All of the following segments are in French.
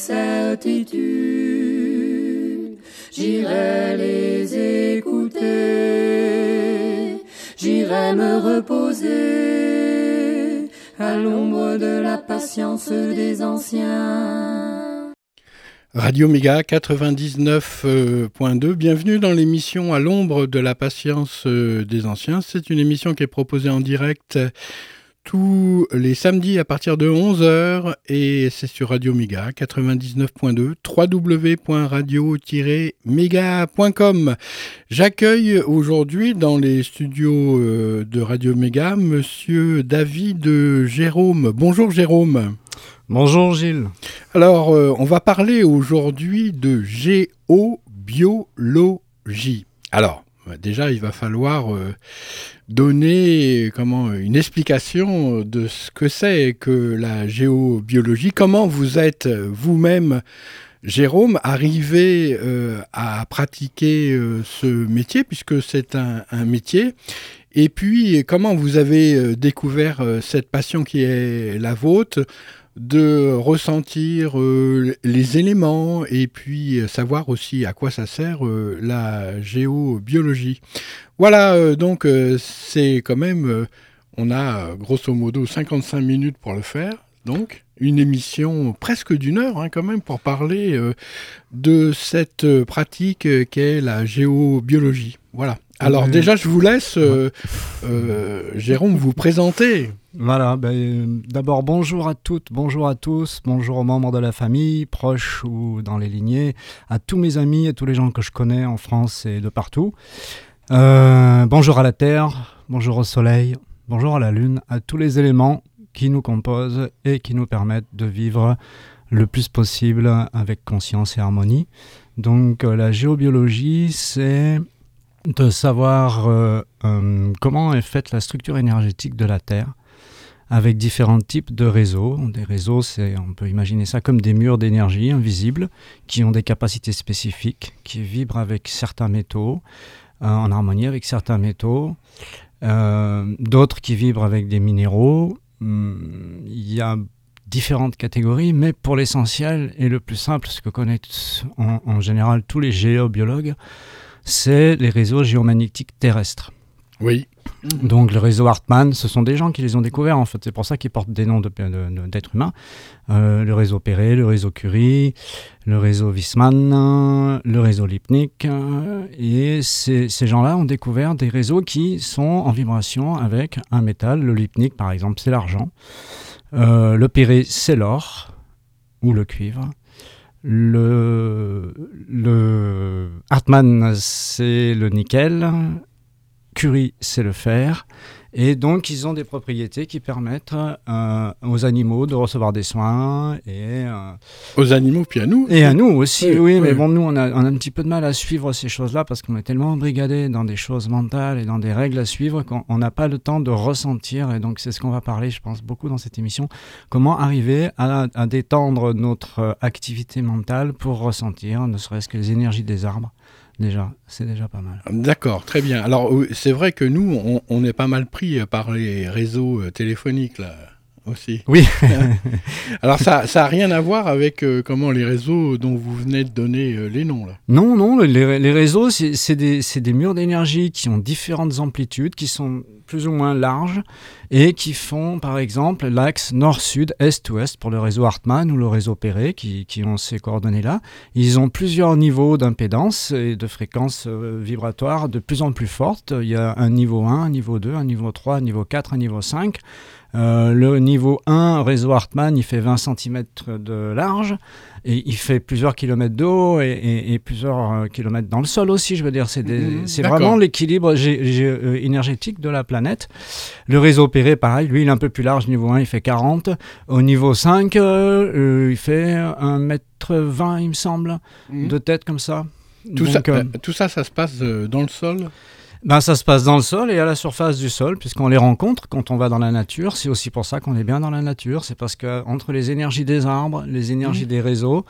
Certitudes, j'irai les écouter, j'irai me reposer à l'ombre de la patience des anciens. Radio Méga 99.2, bienvenue dans l'émission À l'ombre de la patience euh, des anciens. C'est une émission qui est proposée en direct tous les samedis à partir de 11h et c'est sur Radio Méga 99.2 www.radio-méga.com. J'accueille aujourd'hui dans les studios euh, de Radio Méga monsieur David Jérôme. Bonjour Jérôme. Bonjour Gilles. Alors, euh, on va parler aujourd'hui de géobiologie. Alors, déjà, il va falloir euh, donner comment, une explication de ce que c'est que la géobiologie. Comment vous êtes vous-même, Jérôme, arrivé euh, à pratiquer euh, ce métier, puisque c'est un, un, métier. Et puis, comment vous avez euh, découvert euh, cette passion qui est la vôtre? De ressentir euh, les éléments et puis euh, savoir aussi à quoi ça sert euh, la géobiologie. Voilà, donc c'est quand même, on a grosso modo 55 minutes pour le faire, donc une émission presque d'une heure hein, quand même pour parler de cette pratique qu'est la géobiologie. Voilà. Alors Euh, déjà, je vous laisse, euh, euh, Jérôme, vous présenter. Voilà, ben, d'abord bonjour à toutes, bonjour à tous, bonjour aux membres de la famille, proches ou dans les lignées, à tous mes amis et tous les gens que je connais en France et de partout. Euh, bonjour à la Terre, bonjour au Soleil, bonjour à la Lune, à tous les éléments qui nous composent et qui nous permettent de vivre le plus possible avec conscience et harmonie. Donc euh, la géobiologie, c'est de savoir euh, euh, comment est faite la structure énergétique de la Terre avec différents types de réseaux. Des réseaux, on peut imaginer ça comme des murs d'énergie invisibles qui ont des capacités spécifiques, qui vibrent avec certains métaux, euh, en harmonie avec certains métaux, d'autres qui vibrent avec des minéraux. Hum, Il y a différentes catégories, mais pour l'essentiel et le plus simple, ce que connaissent en, en général tous les géobiologues, c'est les réseaux géomagnétiques terrestres. Oui. Donc le réseau Hartmann, ce sont des gens qui les ont découverts en fait. C'est pour ça qu'ils portent des noms de- de- de- d'êtres humains. Euh, le réseau Perret, le réseau Curie, le réseau Wiesmann, euh, le réseau Lipnik. euh, et ces, ces gens-là ont découvert des réseaux qui sont en vibration avec un métal. Le Lipnik par exemple, c'est l'argent. Euh, le Perret, c'est l'or ou le cuivre. Le, le Hartmann, c'est le nickel. Curie, c'est le fer. Et donc, ils ont des propriétés qui permettent euh, aux animaux de recevoir des soins et, euh, Aux animaux, puis à nous. et à nous aussi. Oui, Oui, oui. mais bon, nous, on a, on a un petit peu de mal à suivre ces choses-là parce qu'on est tellement embrigadé dans des choses mentales et dans des règles à suivre qu'on on n'a pas le temps de ressentir. Et donc, c'est ce qu'on va parler, je pense, beaucoup dans cette émission. Comment arriver à, à détendre notre euh, activité mentale pour ressentir, ne serait-ce que les énergies des arbres? Déjà, c'est déjà pas mal. D'accord, très bien. Alors, c'est vrai que nous, on, on est pas mal pris par les réseaux euh, téléphoniques, là. Aussi. Oui. Alors ça n'a rien à voir avec euh, comment les réseaux dont vous venez de donner euh, les noms là. Non, non, les, les réseaux, c'est des, des, murs d'énergie qui ont différentes amplitudes, qui sont plus ou moins larges et qui font par exemple l'axe nord-sud, est-ouest pour le réseau Hartmann ou le réseau Perret qui, qui ont ces coordonnées-là. Ils ont plusieurs niveaux d'impédance et de fréquences euh, vibratoires de plus en plus fortes. Il y a un niveau 1, un niveau 2, un niveau 3, un niveau 4, un niveau 5. Euh, le niveau 1, réseau Hartmann, il fait 20 cm de large et il fait plusieurs kilomètres d'eau et, plusieurs euh, kilomètres dans le sol aussi. Je veux dire, c'est mhm. vraiment l'équilibre euh, énergétique de la planète. Le réseau Perret, pareil, lui, il est un peu plus large. Niveau 1, il fait 40. Au niveau 5, il fait 1m20, il me semble, mhm. de tête comme ça. Tout, ça, tout ça, ça se passe dans le sol? Ben, Ça se passe dans le sol et à la surface du sol, puisqu'on les rencontre quand on va dans la nature. C'est aussi pour ça qu'on est bien dans la nature. C'est parce que entre les énergies des arbres, les énergies mmh. des réseaux,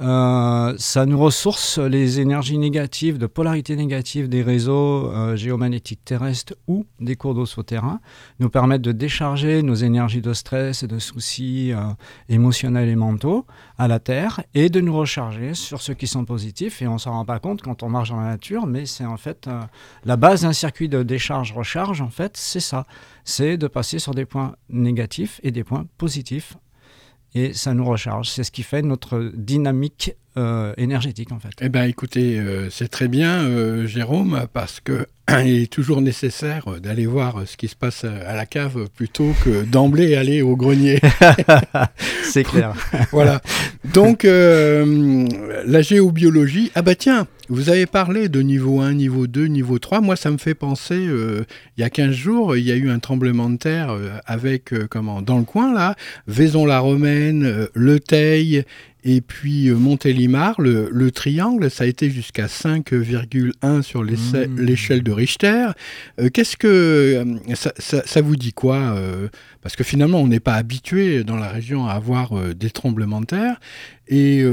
euh, ça nous ressource les énergies négatives, de polarité négative des réseaux euh, géomagnétiques terrestres ou des cours d'eau souterrains, nous permettent de décharger nos énergies de stress et de soucis euh, émotionnels et mentaux à la Terre et de nous recharger sur ceux qui sont positifs. Et on s'en rend pas compte quand on marche dans la nature, mais c'est en fait la base d'un circuit de décharge-recharge, en fait, c'est ça. C'est de passer sur des points négatifs et des points positifs et ça nous recharge. C'est ce qui fait notre dynamique euh, énergétique en fait. Eh bien écoutez, euh, c'est très bien euh, Jérôme, parce que il est toujours nécessaire d'aller voir ce qui se passe à la cave plutôt que d'emblée aller au grenier. c'est clair. voilà. Donc la géobiologie, ah bah tiens, vous avez parlé de niveau 1, niveau 2, niveau 3. Moi, ça me fait penser, il y a 15 jours, il y a eu un tremblement de terre avec, comment, dans le coin, là, Vaison-la-Romaine, Le Teil et puis euh, Montélimar, le, le, triangle, ça a été jusqu'à 5,1 sur mmh. l'échelle de Richter. Euh, qu'est-ce que euh, ça, vous dit quoi Parce que finalement, on n'est pas habitué dans la région à avoir des tremblements de terre. Et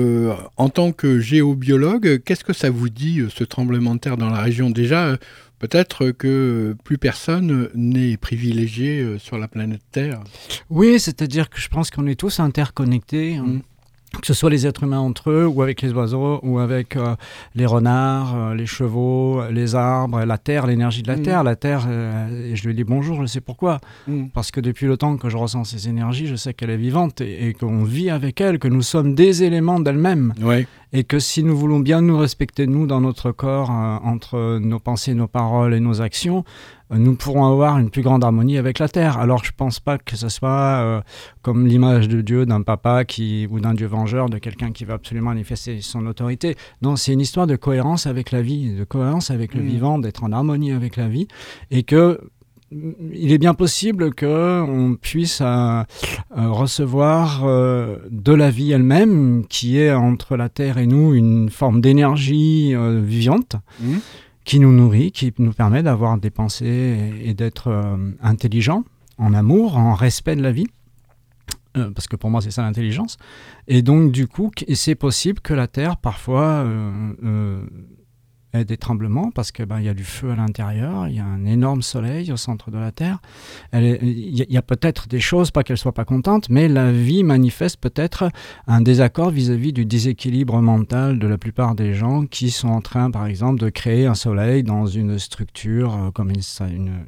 en tant que géobiologue, qu'est-ce que ça vous dit, ce tremblement de terre dans la région? Déjà, peut-être que plus personne n'est privilégié sur la planète Terre. Oui, c'est-à-dire que je pense qu'on est tous interconnectés. Mmh que ce soit les êtres humains entre eux, ou avec les oiseaux, ou avec euh, les renards, euh, les chevaux, les arbres, la terre, l'énergie de la mm. terre. La terre, euh, et je lui dis bonjour, je sais pourquoi. Mm. Parce que depuis le temps que je ressens ces énergies, je sais qu'elle est vivante et, qu'on vit avec elle, que nous sommes des éléments d'elle-même. Et que si nous voulons bien nous respecter, nous, dans notre corps, entre nos pensées, nos paroles et nos actions, nous pourrons avoir une plus grande harmonie avec la terre. Alors je ne pense pas que ce soit euh, comme l'image de Dieu d'un papa qui, ou d'un Dieu vengeur, de quelqu'un qui va absolument manifester son autorité. Non, c'est une histoire de cohérence avec la vie, de cohérence avec le mm. vivant, d'être en harmonie avec la vie, et que il est bien possible qu'on puisse euh, euh, recevoir de la vie elle-même, qui est entre la Terre et nous une forme d'énergie vivante, mm qui nous nourrit, qui nous permet d'avoir des pensées et, d'être euh, intelligent, en amour, en respect de la vie. Euh, parce que pour moi, c'est ça l'intelligence. Et donc, du coup, c'est possible que la Terre, parfois, euh, des tremblements parce qu'il ben, y a du feu à l'intérieur, il y a un énorme soleil au centre de la Terre. Il y a, peut-être des choses, pas qu'elle soit pas contente, mais la vie manifeste peut-être un désaccord vis-à-vis du déséquilibre mental de la plupart des gens qui sont en train, par exemple, de créer un soleil dans une structure euh, comme une,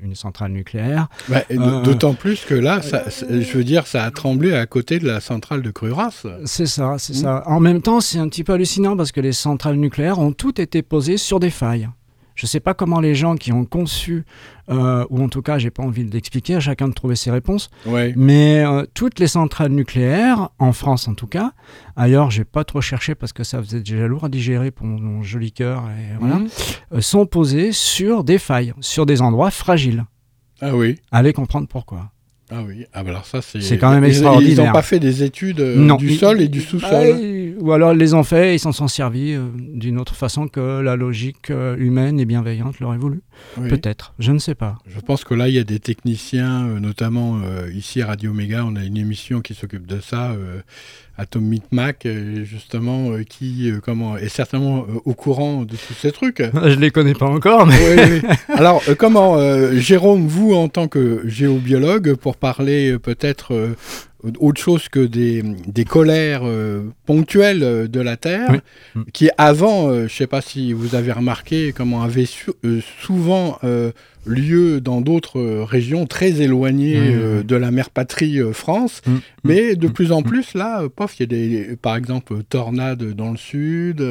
une, centrale nucléaire. Euh, d'autant plus que là, ça, je veux dire, ça a tremblé à côté de la centrale de Cruras. C'est ça, c'est ça. En même temps, c'est un petit peu hallucinant parce que les centrales nucléaires ont toutes été posées sur des failles. Je ne sais pas comment les gens qui ont conçu, euh, ou en tout cas, j'ai pas envie d'expliquer, à chacun de trouver ses réponses. Mais euh, toutes les centrales nucléaires, en France en tout cas, ailleurs, j'ai pas trop cherché parce que ça faisait déjà lourd à digérer pour mon, joli cœur, et voilà, mhm. euh, sont posées sur des failles, sur des endroits fragiles. Ah oui. Allez comprendre pourquoi. Ah oui, ah bah alors ça c'est. C'est quand même extraordinaire. Ils n'ont pas fait des études du sol et du sous-sol. Ou alors ils les ont fait et ils s'en sont servis d'une autre façon que la logique humaine et bienveillante l'aurait voulu. Peut-être, je ne sais pas. Je pense que là, il y a des techniciens, notamment ici à Radio Méga, on a une émission qui s'occupe de ça Atomic Mac, euh, justement, euh, qui euh, comment, est certainement au courant de tous ces trucs. Je ne les connais pas encore, mais... Alors, comment, Jérôme, vous, en tant que géobiologue, pour parler peut-être autre chose que des, des colères ponctuelles de la Terre, qui avant, je ne sais pas si vous avez remarqué, comment avaient souvent lieu dans d'autres euh, régions très éloignées mmh. euh, de la mère patrie euh, France. Mmh. Mais mmh. de plus en plus, là, pof, il y a des, par exemple, tornades dans le sud.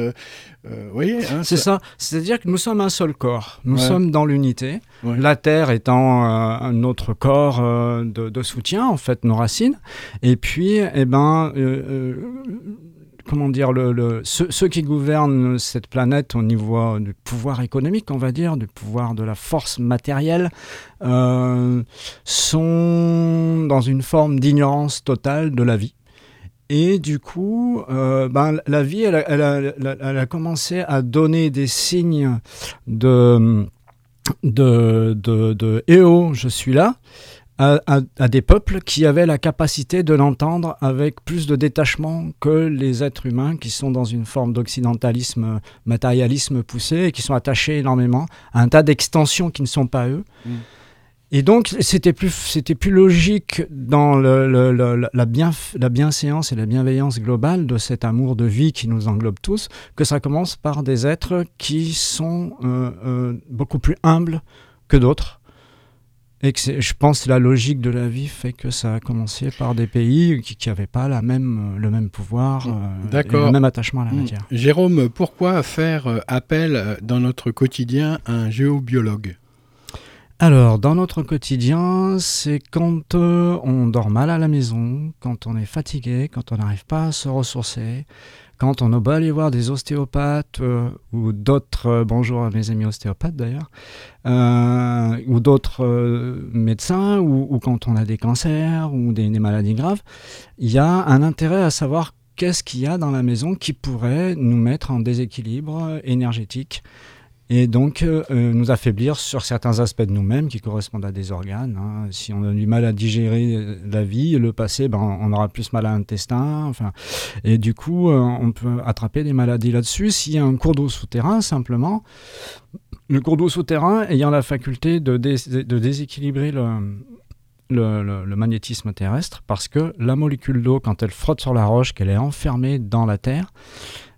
vous voyez hein, C'est ça. C'est-à-dire que nous sommes un seul corps. Nous sommes dans l'unité. La Terre étant un autre corps de, soutien, en fait, nos racines. Et puis, eh ben comment dire, ceux, qui gouvernent cette planète au niveau du pouvoir économique, on va dire, du pouvoir de la force matérielle, euh, sont dans une forme d'ignorance totale de la vie. Et du coup, euh, ben, la vie, elle, elle, a, commencé à donner des signes de, de, de, de eh oh, je suis là à, des peuples qui avaient la capacité de l'entendre avec plus de détachement que les êtres humains qui sont dans une forme d'occidentalisme, matérialisme poussé et qui sont attachés énormément à un tas d'extensions qui ne sont pas eux. Mm. Et donc, c'était plus, c'était plus logique dans la, bien, la bienséance et la bienveillance globale de cet amour de vie qui nous englobe tous, que ça commence par des êtres qui sont euh, euh, beaucoup plus humbles que d'autres, et que je pense que la logique de la vie fait que ça a commencé par des pays qui n'avaient pas la même, le même pouvoir, euh, le même attachement à la hmm. matière. Jérôme, pourquoi faire euh, appel euh, dans notre quotidien à un géobiologue? Alors, dans notre quotidien, c'est quand on dort mal à la maison, quand on est fatigué, quand on n'arrive pas à se ressourcer, quand on va aller voir des ostéopathes euh, ou d'autres, euh, bonjour à mes amis ostéopathes d'ailleurs, euh, ou d'autres médecins, ou, quand on a des cancers ou des, des maladies graves, il y a un intérêt à savoir qu'est-ce qu'il y a dans la maison qui pourrait nous mettre en déséquilibre énergétique et donc euh, euh, nous affaiblir sur certains aspects de nous-mêmes qui correspondent à des organes. Hein. Si on a du mal à digérer euh, la vie, le passé, ben, on aura plus mal à l'intestin. Enfin, et du coup, on peut attraper des maladies là-dessus. S'il y a un cours d'eau souterrain, simplement, le cours d'eau souterrain ayant la faculté de, déséquilibrer le, magnétisme terrestre, parce que la molécule d'eau, quand elle frotte sur la roche, qu'elle est enfermée dans la Terre,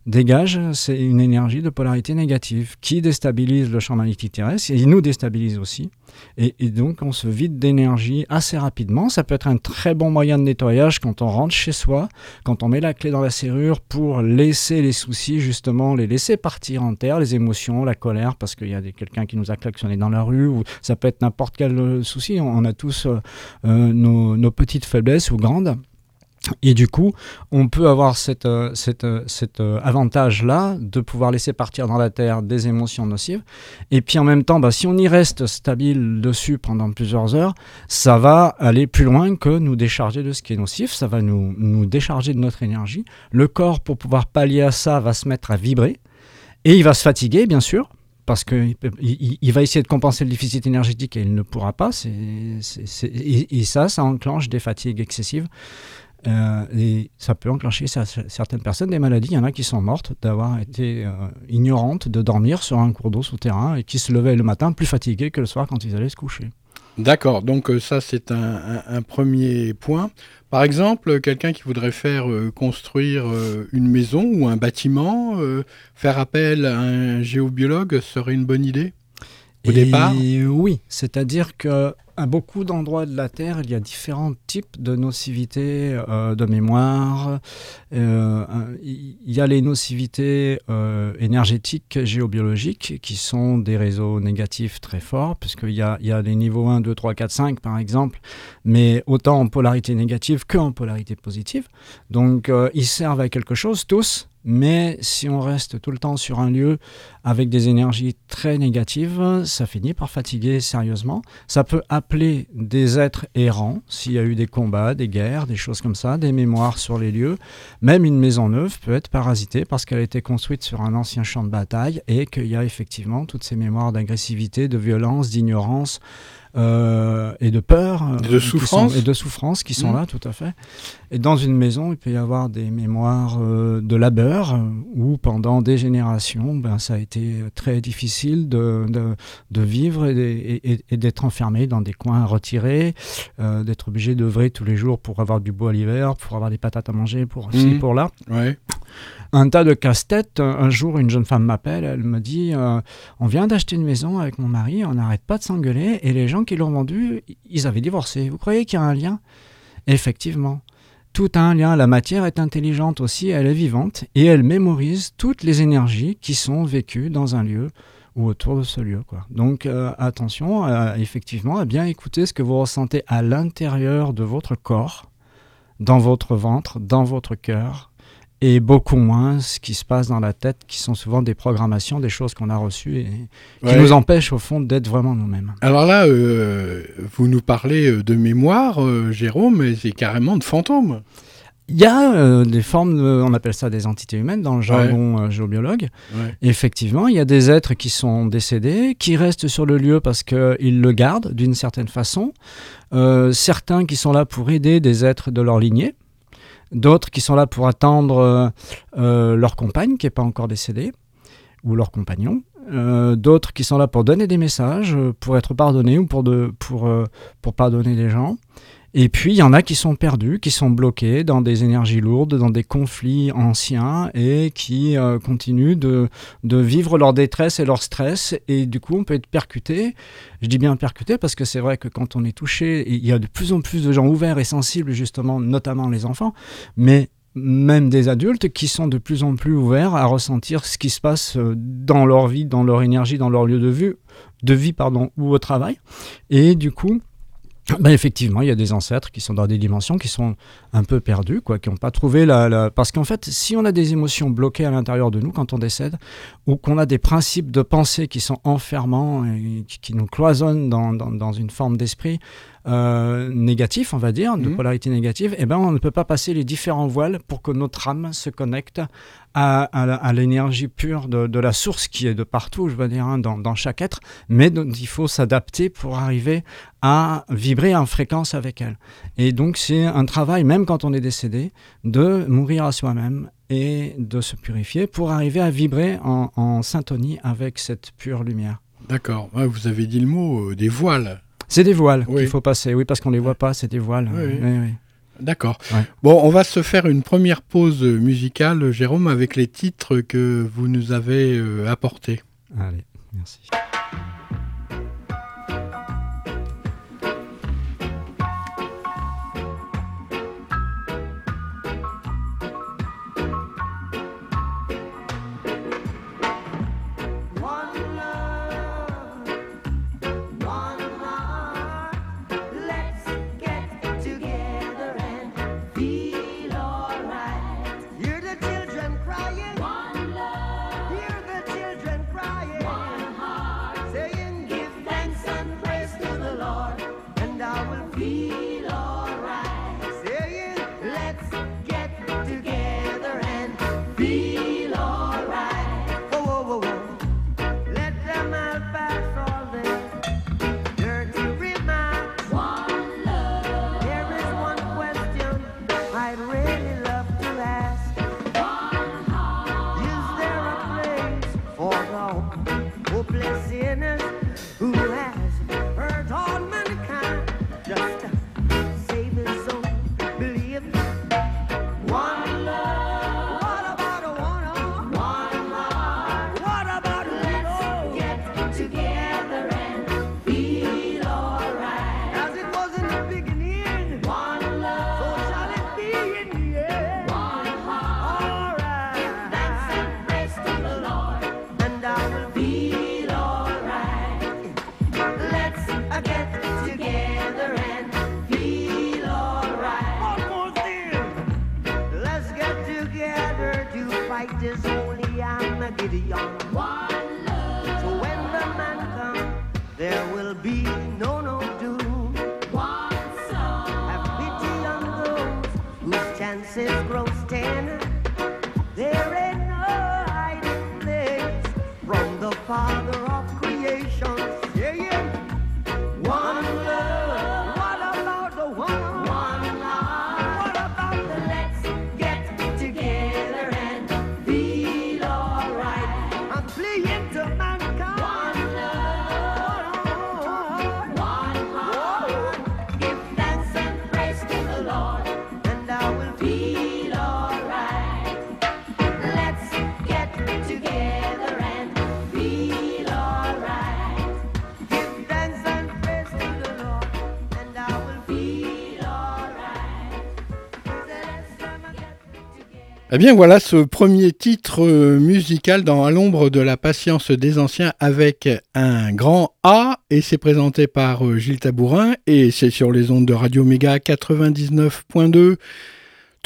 dégage, c'est une énergie de polarité négative qui déstabilise le champ magnétique terrestre et il nous déstabilise aussi. Et, donc on se vide d'énergie assez rapidement. Ça peut être un très bon moyen de nettoyage quand on rentre chez soi, quand on met la clé dans la serrure pour laisser les soucis, justement, les laisser partir en terre, les émotions, la colère, parce qu'il y a quelqu'un qui nous a klaxonné dans la rue, ou ça peut être n'importe quel euh, souci. On, a tous euh, euh, nos, nos petites faiblesses ou grandes. Et du coup, on peut avoir cet euh, euh, euh, avantage-là de pouvoir laisser partir dans la Terre des émotions nocives. Et puis en même temps, bah, si on y reste stable dessus pendant plusieurs heures, ça va aller plus loin que nous décharger de ce qui est nocif. Ça va nous, décharger de notre énergie. Le corps, pour pouvoir pallier à ça, va se mettre à vibrer. Et il va se fatiguer, bien sûr, parce qu'il il, va essayer de compenser le déficit énergétique et il ne pourra pas. et, ça, ça enclenche des fatigues excessives. Euh, et ça peut enclencher certaines personnes des maladies. Il y en a qui sont mortes d'avoir été euh, ignorantes de dormir sur un cours d'eau souterrain et qui se levaient le matin plus fatigués que le soir quand ils allaient se coucher. D'accord, donc euh, ça c'est un, premier point. Par exemple, quelqu'un qui voudrait faire construire une maison ou un bâtiment, faire appel à un géobiologue serait une bonne idée? Au départ? Oui, c'est-à-dire que à beaucoup d'endroits de la Terre, il y a différents types de nocivité euh, de mémoire. Euh, il y a les nocivités euh, énergétiques, géobiologiques, qui sont des réseaux négatifs très forts, puisqu'il y y a les niveaux 1, 2, 3, 4, 5, par exemple, mais autant en polarité négative qu'en polarité positive. Donc, ils servent à quelque chose, tous, Mais si on reste tout le temps sur un lieu avec des énergies très négatives, ça finit par fatiguer sérieusement. Ça peut appeler des êtres errants, s'il y a eu des combats, des guerres, des choses comme ça, des mémoires sur les lieux. Même une maison neuve peut être parasitée parce qu'elle a été construite sur un ancien champ de bataille et qu'il y a effectivement toutes ces mémoires d'agressivité, de violence, d'ignorance, euh, et de peur. Euh, de souffrance. et de souffrance qui sont mmh. là, tout à fait. Et dans une maison, il peut y avoir des mémoires euh, de labeur où pendant des générations, ben, ça a été très difficile de, de, vivre et, d'être enfermé dans des coins retirés, d'être obligé d'œuvrer tous les jours pour avoir du bois l'hiver, pour avoir des patates à manger, pour ci, mmh. pour là. Ouais un tas de casse-tête. Un jour, une jeune femme m'appelle, elle me dit euh, On vient d'acheter une maison avec mon mari, on n'arrête pas de s'engueuler, et les gens qui l'ont vendue, ils avaient divorcé. Vous croyez qu'il y a un lien? Effectivement. Tout a un lien. La matière est intelligente aussi, elle est vivante, et elle mémorise toutes les énergies qui sont vécues dans un lieu ou autour de ce lieu. Donc euh, attention, effectivement, à bien écouter ce que vous ressentez à l'intérieur de votre corps, dans votre ventre, dans votre cœur, et beaucoup moins ce qui se passe dans la tête, qui sont souvent des programmations, des choses qu'on a reçues et qui nous empêchent au fond d'être vraiment nous-mêmes. Alors là, euh, vous nous parlez euh, de mémoire, euh, Jérôme, mais c'est carrément de fantômes. Il y a des formes, on appelle ça des entités humaines dans le jargon géobiologue. Effectivement, il y a des êtres qui sont décédés, qui restent sur le lieu parce qu'ils le gardent d'une certaine façon. certains qui sont là pour aider des êtres de leur lignée d'autres qui sont là pour attendre euh, euh, leur compagne qui n'est pas encore décédée, ou leur compagnon, euh, d'autres qui sont là pour donner des messages, pour être pardonnés ou pour, pour, pour pardonner les gens. Et puis, il y en a qui sont perdus, qui sont bloqués dans des énergies lourdes, dans des conflits anciens et qui euh, continuent de, de, vivre leur détresse et leur stress. Et du coup, on peut être percuté. Je dis bien percuté parce que c'est vrai que quand on est touché, il y a de plus en plus de gens ouverts et sensibles, justement, notamment les enfants, mais même des adultes qui sont de plus en plus ouverts à ressentir ce qui se passe euh, dans leur vie, dans leur énergie, dans leur lieu de, vue, de vie pardon, ou au travail. Et du coup, ben effectivement, il y a des ancêtres qui sont dans des dimensions qui sont un peu perdus, quoi, qui n'ont pas trouvé la, Parce qu'en fait, si on a des émotions bloquées à l'intérieur de nous quand on décède, ou qu'on a des principes de pensée qui sont enfermants et qui, nous cloisonnent dans, dans une forme d'esprit, euh, négatif, on va dire, de mhm. polarité négative, eh ben, on ne peut pas passer les différents voiles pour que notre âme se connecte à, à, l'énergie pure de, de, la source qui est de partout, je veux dire, hein, dans, dans, chaque être, mais il faut s'adapter pour arriver à vibrer en fréquence avec elle. Et donc c'est un travail, même quand on est décédé, de mourir à soi-même et de se purifier pour arriver à vibrer en, en syntonie avec cette pure lumière. D'accord, vous avez dit le mot euh, des voiles. C'est des voiles qu'il faut passer, oui, parce qu'on ne les voit pas, c'est des voiles. Oui, D'accord. Bon, on va se faire une première pause musicale, Jérôme, avec les titres que vous nous avez euh, apportés. Allez, merci. Eh bien voilà ce premier titre euh, musical dans À l'ombre de la patience des anciens avec un grand A et c'est présenté par euh, Gilles Tabourin et c'est sur les ondes de Radio Méga 99.2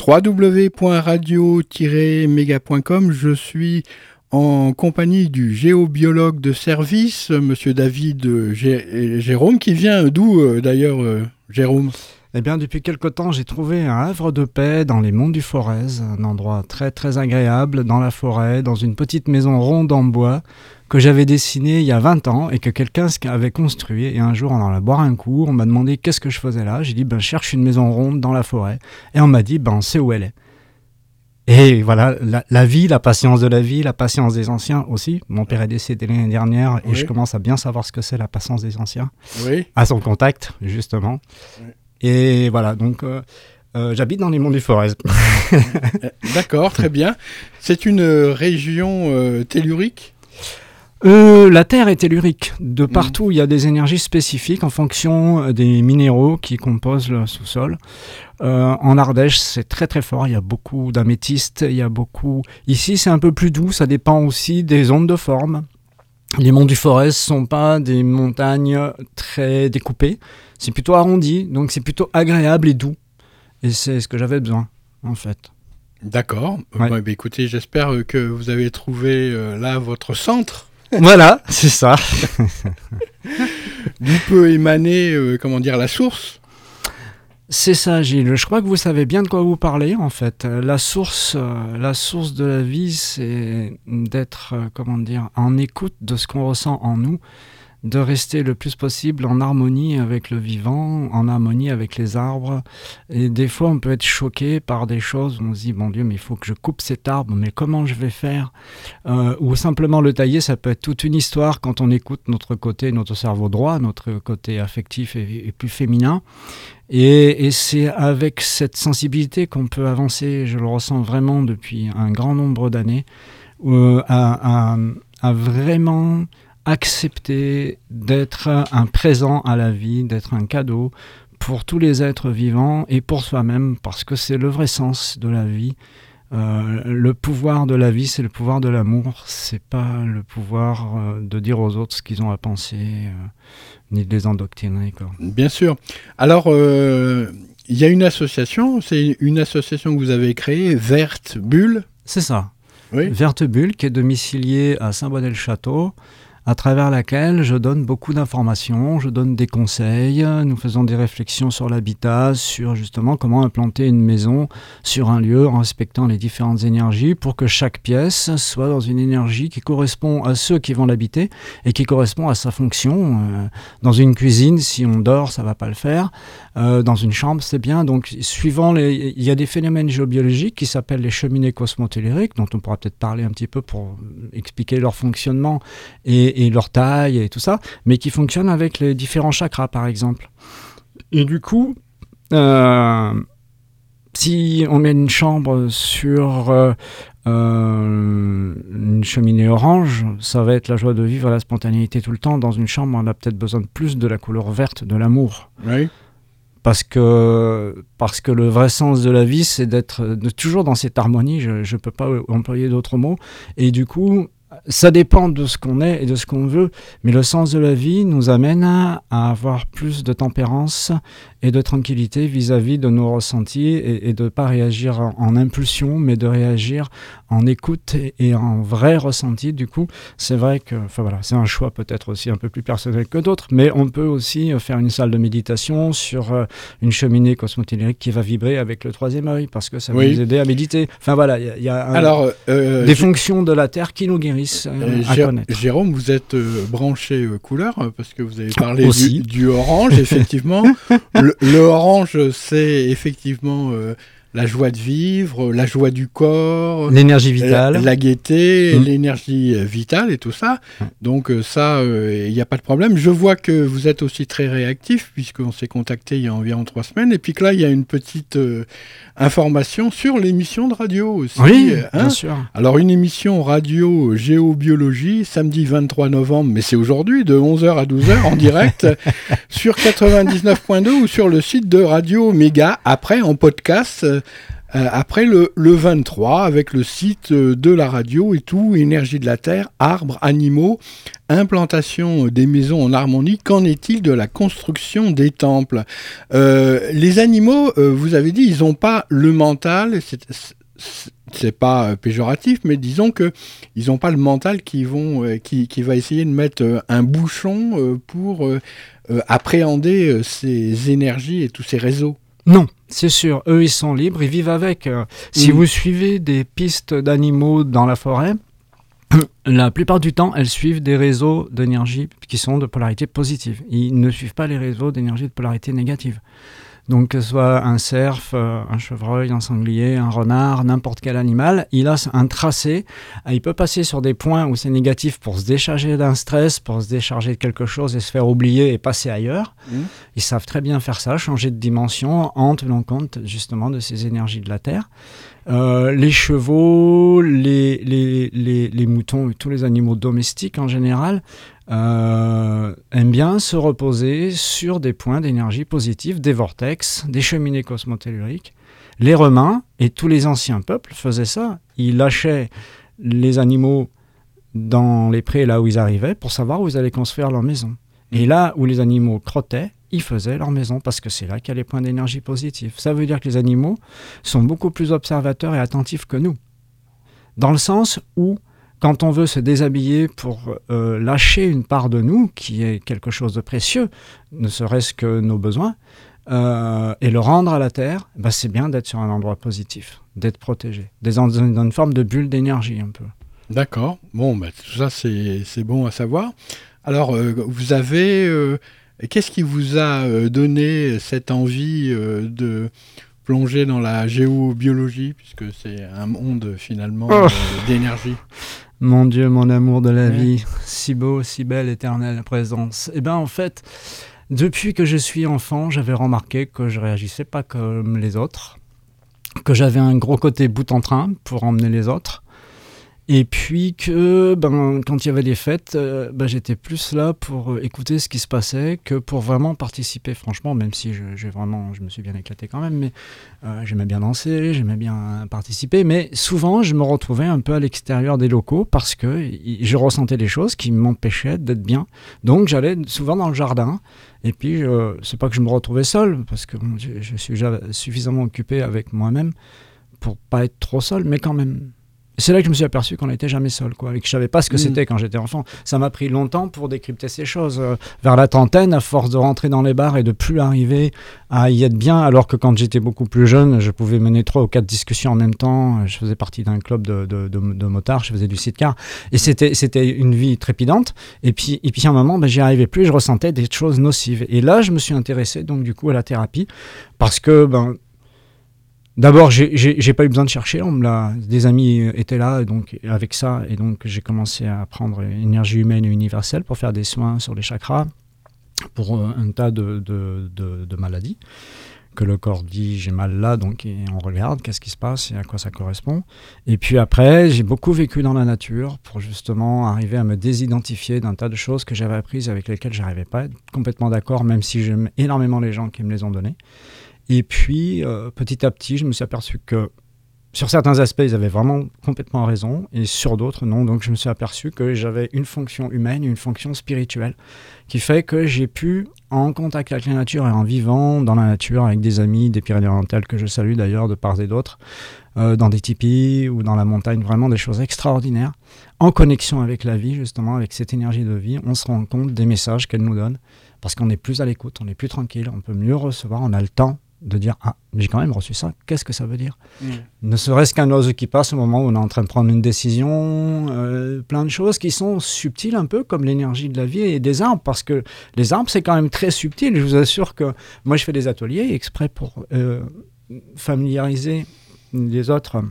www.radio-méga.com. Je suis en compagnie du géobiologue de service, monsieur David Jérôme, qui vient d'où euh, d'ailleurs, Jérôme? Eh bien, depuis quelque temps, j'ai trouvé un havre de paix dans les monts du Forez, un endroit très très agréable dans la forêt, dans une petite maison ronde en bois que j'avais dessinée il y a 20 ans et que quelqu'un avait construit. Et un jour, on en a boire un coup, on m'a demandé qu'est-ce que je faisais là. J'ai dit, ben, cherche une maison ronde dans la forêt. Et on m'a dit, ben, on sait où elle est. Et voilà, la, la vie, la patience de la vie, la patience des anciens aussi. Mon père est décédé l'année dernière et Oui. je commence à bien savoir ce que c'est la patience des anciens Oui. à son contact, justement. Ouais. Et voilà, donc euh, euh, j'habite dans les monts du Forez. D'accord, très bien. C'est une euh, région euh, tellurique? Euh, la Terre est tellurique. De partout, il y a des énergies spécifiques en fonction des minéraux qui composent le sous-sol. Euh, en Ardèche, c'est très très fort. Il y a beaucoup d'améthystes. Il y a beaucoup. Ici, c'est un peu plus doux. Ça dépend aussi des ondes de forme. Les monts du Forez ne sont pas des montagnes très découpées. C'est plutôt arrondi, donc c'est plutôt agréable et doux. Et c'est ce que j'avais besoin, en fait. D'accord. Ouais. bah, écoutez, j'espère euh, que vous avez trouvé euh, là votre centre. voilà, c'est ça. D'où peut émaner, euh, comment dire, la source. C'est ça, Gilles. Je crois que vous savez bien de quoi vous parlez, en fait. La source, la source de la vie, c'est d'être, comment dire, en écoute de ce qu'on ressent en nous, de rester le plus possible en harmonie avec le vivant, en harmonie avec les arbres. Et des fois, on peut être choqué par des choses on se dit, bon Dieu, mais il faut que je coupe cet arbre, mais comment je vais faire? Euh, Ou simplement le tailler, ça peut être toute une histoire quand on écoute notre côté, notre cerveau droit, notre côté affectif et, plus féminin. Et, c'est avec cette sensibilité qu'on peut avancer, je le ressens vraiment depuis un grand nombre d'années, euh, à vraiment accepter d'être un présent à la vie, d'être un cadeau pour tous les êtres vivants et pour soi-même, parce que c'est le vrai sens de la vie. Euh, le pouvoir de la vie, c'est le pouvoir de l'amour, c'est pas le pouvoir euh, de dire aux autres ce qu'ils ont à penser, euh, ni de les endoctriner. Quoi. Bien sûr. Alors, il y a une association, c'est une association que vous avez créée, Verte Bulle. C'est ça. Oui. Verte Bulle, qui est domiciliée à Saint-Bonnet-le-Château, à travers laquelle je donne beaucoup d'informations, je donne des conseils, nous faisons des réflexions sur l'habitat, sur justement comment implanter une maison sur un lieu en respectant les différentes énergies pour que chaque pièce soit dans une énergie qui correspond à ceux qui vont l'habiter et qui correspond à sa fonction. Euh, Dans une cuisine, si on dort, ça va pas le faire. Euh, dans une chambre, c'est bien. Donc, suivant les, il y a des phénomènes géobiologiques qui s'appellent les cheminées cosmotelluriques, dont on pourra peut-être parler un petit peu pour expliquer leur fonctionnement et, leur taille et tout ça, mais qui fonctionnent avec les différents chakras, par exemple. Et du coup, euh, si on met une chambre sur euh, euh, une cheminée orange, ça va être la joie de vivre, la spontanéité tout le temps. Dans une chambre, on a peut-être besoin de plus de la couleur verte, de l'amour Oui. Parce que, parce que le vrai sens de la vie, c'est d'être toujours dans cette harmonie, je ne peux pas employer d'autres mots, et du coup, ça dépend de ce qu'on est et de ce qu'on veut, mais le sens de la vie nous amène à avoir plus de tempérance et de tranquillité vis-à-vis de nos ressentis et, de ne pas réagir en, impulsion, mais de réagir en écoute et, en vrai ressenti. Du coup, c'est vrai que enfin voilà, c'est un choix peut-être aussi un peu plus personnel que d'autres, mais on peut aussi euh, faire une salle de méditation sur euh, une cheminée cosmotellurique qui va vibrer avec le troisième œil parce que ça va nous aider à méditer. Enfin voilà, il y a, Alors, euh, des fonctions de la Terre qui nous guérissent à connaître. Jérôme, vous êtes branché couleur parce que vous avez parlé du, du, orange, effectivement. le, orange, c'est effectivement la joie de vivre, la joie du corps, l'énergie vitale, la, gaieté, mmh. l'énergie euh, vitale et tout ça. Donc euh, ça, il euh, n'y a pas de problème. Je vois que vous êtes aussi très réactif puisqu'on s'est contacté il y a environ trois semaines et puis que là, il y a une petite information sur l'émission de radio aussi. Oui, hein. bien sûr. Alors une émission radio géobiologie samedi 23 novembre, mais c'est aujourd'hui de 11h à 12h en direct sur 99.2 ou sur le site de Radio Méga après en podcast après le, 23, avec le site euh, de la radio et tout, énergie de la terre, arbres, animaux, implantation des maisons en harmonie, qu'en est-il de la construction des temples? Euh, Les animaux, vous avez dit, ils n'ont pas le mental, c'est pas péjoratif, mais disons que ils n'ont pas le mental qui, va essayer de mettre un bouchon pour appréhender ces énergies et tous ces réseaux. Non, c'est sûr, eux ils sont libres, ils vivent avec. Euh, si mm. vous suivez des pistes d'animaux dans la forêt, la plupart du temps, elles suivent des réseaux d'énergie qui sont de polarité positive. Ils ne suivent pas les réseaux d'énergie de polarité négative. Donc que ce soit un cerf, euh, un chevreuil, un sanglier, un renard, n'importe quel animal, il a un tracé. Il peut passer sur des points où c'est négatif pour se décharger d'un stress, pour se décharger de quelque chose et se faire oublier et passer ailleurs. Mmh. Ils savent très bien faire ça, changer de dimension en tenant compte justement de ces énergies de la Terre. Euh, les chevaux, les, moutons et tous les animaux domestiques en général euh, aiment bien se reposer sur des points d'énergie positive, des vortex, des cheminées cosmotelluriques. Les Romains et tous les anciens peuples faisaient ça. Ils lâchaient les animaux dans les prés là où ils arrivaient pour savoir où ils allaient construire leur maison. Et là où les animaux crottaient, ils faisaient leur maison parce que c'est là qu'il y a les points d'énergie positive. Ça veut dire que les animaux sont beaucoup plus observateurs et attentifs que nous. Dans le sens où quand on veut se déshabiller pour euh, lâcher une part de nous, qui est quelque chose de précieux, ne serait-ce que nos besoins, euh, et le rendre à la Terre, bah, c'est bien d'être sur un endroit positif, d'être protégé, dans, une forme de bulle d'énergie un peu. D'accord. Bon, bah, tout ça, c'est bon à savoir. Alors, euh, vous avez... Qu'est-ce qui vous a donné cette envie de plonger dans la géobiologie, puisque c'est un monde finalement oh. d'énergie? Mon Dieu, mon amour de la vie, si beau, si belle, éternelle présence. Eh bien, en fait, depuis que je suis enfant, j'avais remarqué que je réagissais pas comme les autres, que j'avais un gros côté bout en train pour emmener les autres, et puis que ben, quand il y avait des fêtes, euh, ben, j'étais plus là pour euh, écouter ce qui se passait que pour vraiment participer, franchement, même si je, vraiment, je me suis bien éclaté quand même, mais euh, j'aimais bien danser, j'aimais bien participer, mais souvent je me retrouvais un peu à l'extérieur des locaux parce que je ressentais des choses qui m'empêchaient d'être bien. Donc j'allais souvent dans le jardin, et puis c'est pas que je me retrouvais seul, parce que je, je suis déjà suffisamment occupé avec moi-même pour pas être trop seul, mais quand même c'est là que je me suis aperçu qu'on n'était jamais seul, quoi, et que je savais pas ce que mm. c'était quand j'étais enfant. Ça m'a pris longtemps pour décrypter ces choses. Euh, vers la trentaine, à force de rentrer dans les bars et de plus arriver à y être bien, alors que quand j'étais beaucoup plus jeune, je pouvais mener trois ou quatre discussions en même temps. Je faisais partie d'un club de, de, motards, je faisais du sidecar, et c'était c'était une vie trépidante. Et puis et puis à un moment, ben, j'y arrivais plus, je ressentais des choses nocives. Et là, je me suis intéressé donc du coup à la thérapie parce que ben D'abord, j'ai pas eu besoin de chercher. On me des amis étaient là, donc avec ça, et donc j'ai commencé à prendre énergie humaine et universelle pour faire des soins sur les chakras pour euh, un tas de, maladies que le corps dit j'ai mal là, donc on regarde qu'est-ce qui se passe et à quoi ça correspond. Et puis après, j'ai beaucoup vécu dans la nature pour justement arriver à me désidentifier d'un tas de choses que j'avais apprises avec lesquelles j'arrivais pas à être complètement d'accord, même si j'aime énormément les gens qui me les ont données. Et puis, euh, petit à petit, je me suis aperçu que sur certains aspects, ils avaient vraiment complètement raison, et sur d'autres, non. Donc je me suis aperçu que j'avais une fonction humaine, une fonction spirituelle, qui fait que j'ai pu, en contact avec la nature et en vivant dans la nature avec des amis des Pyrénées-Orientales, que je salue d'ailleurs de part et d'autre, euh, dans des tipis ou dans la montagne, vraiment des choses extraordinaires, en connexion avec la vie, justement, avec cette énergie de vie, on se rend compte des messages qu'elle nous donne, parce qu'on est plus à l'écoute, on est plus tranquille, on peut mieux recevoir, on a le temps de dire Ah, j'ai quand même reçu ça, qu'est-ce que ça veut dire Ne serait-ce qu'un oiseau qui passe au moment où on est en train de prendre une décision, euh, plein de choses qui sont subtiles un peu comme l'énergie de la vie et des arbres, parce que les arbres c'est quand même très subtil. Je vous assure que moi je fais des ateliers exprès pour euh, familiariser les autres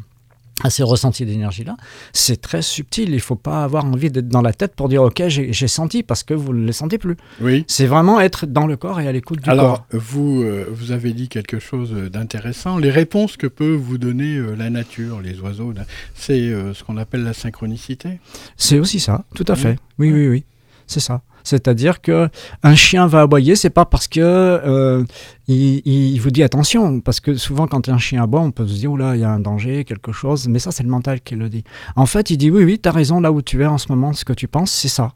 à ces ressentis d'énergie-là, c'est très subtil. Il ne faut pas avoir envie d'être dans la tête pour dire OK, j'ai senti parce que vous ne les sentez plus. Oui. C'est vraiment être dans le corps et à l'écoute du Alors, corps. vous, euh, vous avez dit quelque chose d'intéressant. Les réponses que peut vous donner euh, la nature, les oiseaux, c'est euh, ce qu'on appelle la synchronicité. C'est aussi ça, tout à Oui. fait. Oui, oui, oui, c'est ça. C'est-à-dire que un chien va aboyer, c'est pas parce que euh, il, il vous dit attention, parce que souvent quand un chien aboie, on peut se dire oula, il y a un danger, quelque chose, mais ça c'est le mental qui le dit. En fait, il dit oui, oui, t'as raison, là où tu es en ce moment, ce que tu penses, c'est ça.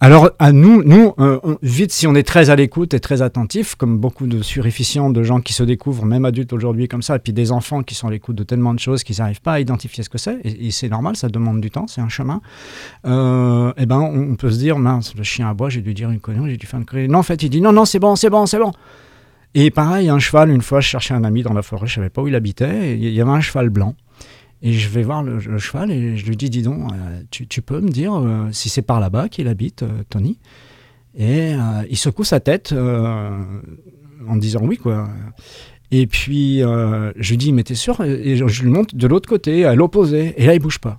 Alors à nous, nous, euh, vite si on est très à l'écoute et très attentif, comme beaucoup de suréfficients, de gens qui se découvrent, même adultes aujourd'hui comme ça, et puis des enfants qui sont à l'écoute de tellement de choses qu'ils n'arrivent pas à identifier ce que c'est, et, et c'est normal, ça demande du temps, c'est un chemin. Euh, eh ben, on, peut se dire, mince, le chien aboie, j'ai dû dire une connerie, j'ai dû faire une connerie. Non, en fait, il dit, non, non, c'est bon, c'est bon, c'est bon. Et pareil, un cheval, une fois, je cherchais un ami dans la forêt, je savais pas où il habitait, et il y avait un cheval blanc. Et je vais voir le, cheval et je lui dis, dis donc, euh, tu, peux me dire euh, si c'est par là-bas qu'il habite, euh, Tony? Et il secoue sa tête en disant oui, quoi. Et puis, je lui dis, mais t'es sûr? Et je, je lui monte de l'autre côté, à l'opposé, et là, il bouge pas.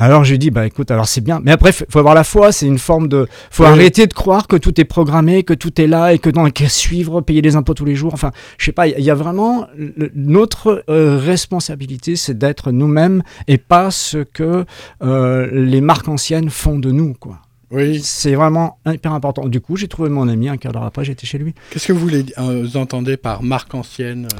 Alors je lui dis bah écoute alors c'est bien. Mais après faut faut avoir la foi c'est une forme de faut arrêter de croire que tout est programmé que tout est là et que dans qu'à suivre payer les impôts tous les jours. Enfin je sais pas il y, a vraiment le- notre euh, responsabilité c'est d'être nous-mêmes et pas ce que euh, les marques anciennes font de nous quoi. Oui. c'est vraiment hyper important. Du coup j'ai trouvé mon ami un quart d'heure après j'étais chez lui. Qu'est-ce que vous, voulez, euh, vous entendez par marque ancienne euh,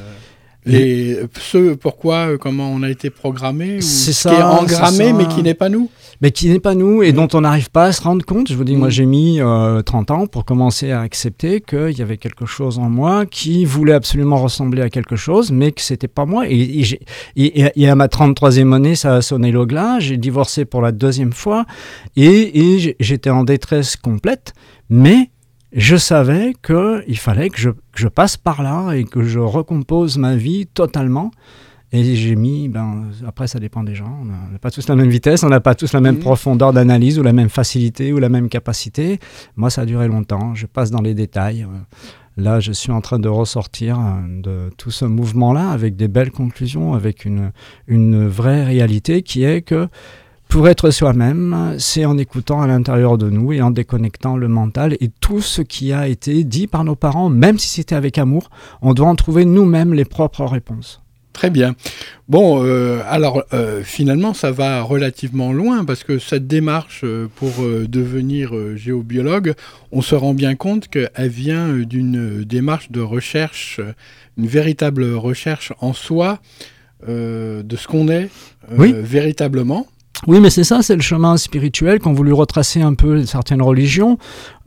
les, ce pourquoi, euh, comment on a été programmé C'est ce qui est ça, engrammé ça. mais qui n'est pas nous mais qui n'est pas nous et dont on n'arrive pas à se rendre compte. Je vous dis, moi Mm. j'ai mis euh, 30 ans pour commencer à accepter qu'il y avait quelque chose en moi qui voulait absolument ressembler à quelque chose, mais que c'était pas moi. Et, et, à ma 33e année, ça a sonné le glas. J'ai divorcé pour la deuxième fois et, j'étais en détresse complète, mais je savais qu'il fallait que je, que je passe par là et que je recompose ma vie totalement. Et j'ai mis, ben, après ça dépend des gens, on n'a- pas tous la même vitesse, on n'a pas tous la même Mhm. profondeur d'analyse ou la même facilité ou la même capacité. Moi ça a duré longtemps, je passe dans les détails. Euh, Là je suis en train de ressortir euh, de tout ce mouvement-là avec des belles conclusions, avec une, une vraie réalité qui est que pour être soi-même, c'est en écoutant à l'intérieur de nous et en déconnectant le mental et tout ce qui a été dit par nos parents, même si c'était avec amour, on doit en trouver nous-mêmes les propres réponses. Très bien. Bon, euh, alors euh, finalement, ça va relativement loin parce que cette démarche euh, pour euh, devenir géobiologue, on se rend bien compte qu'elle vient d'une démarche de recherche, une véritable recherche en soi de ce qu'on est Oui. véritablement. Oui, mais c'est ça, c'est le chemin spirituel qu'ont voulu retracer un peu certaines religions,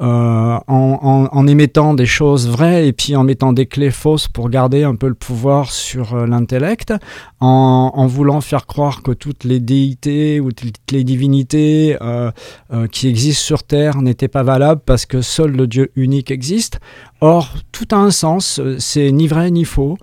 euh, en, en- en émettant des choses vraies et puis en mettant des clés fausses pour garder un peu le pouvoir sur euh, l'intellect, en, en voulant faire croire que toutes les déités ou toutes les divinités euh, euh, qui existent sur Terre n'étaient pas valables parce que seul le Dieu unique existe. Or, tout a un sens, euh, c'est ni vrai ni faux,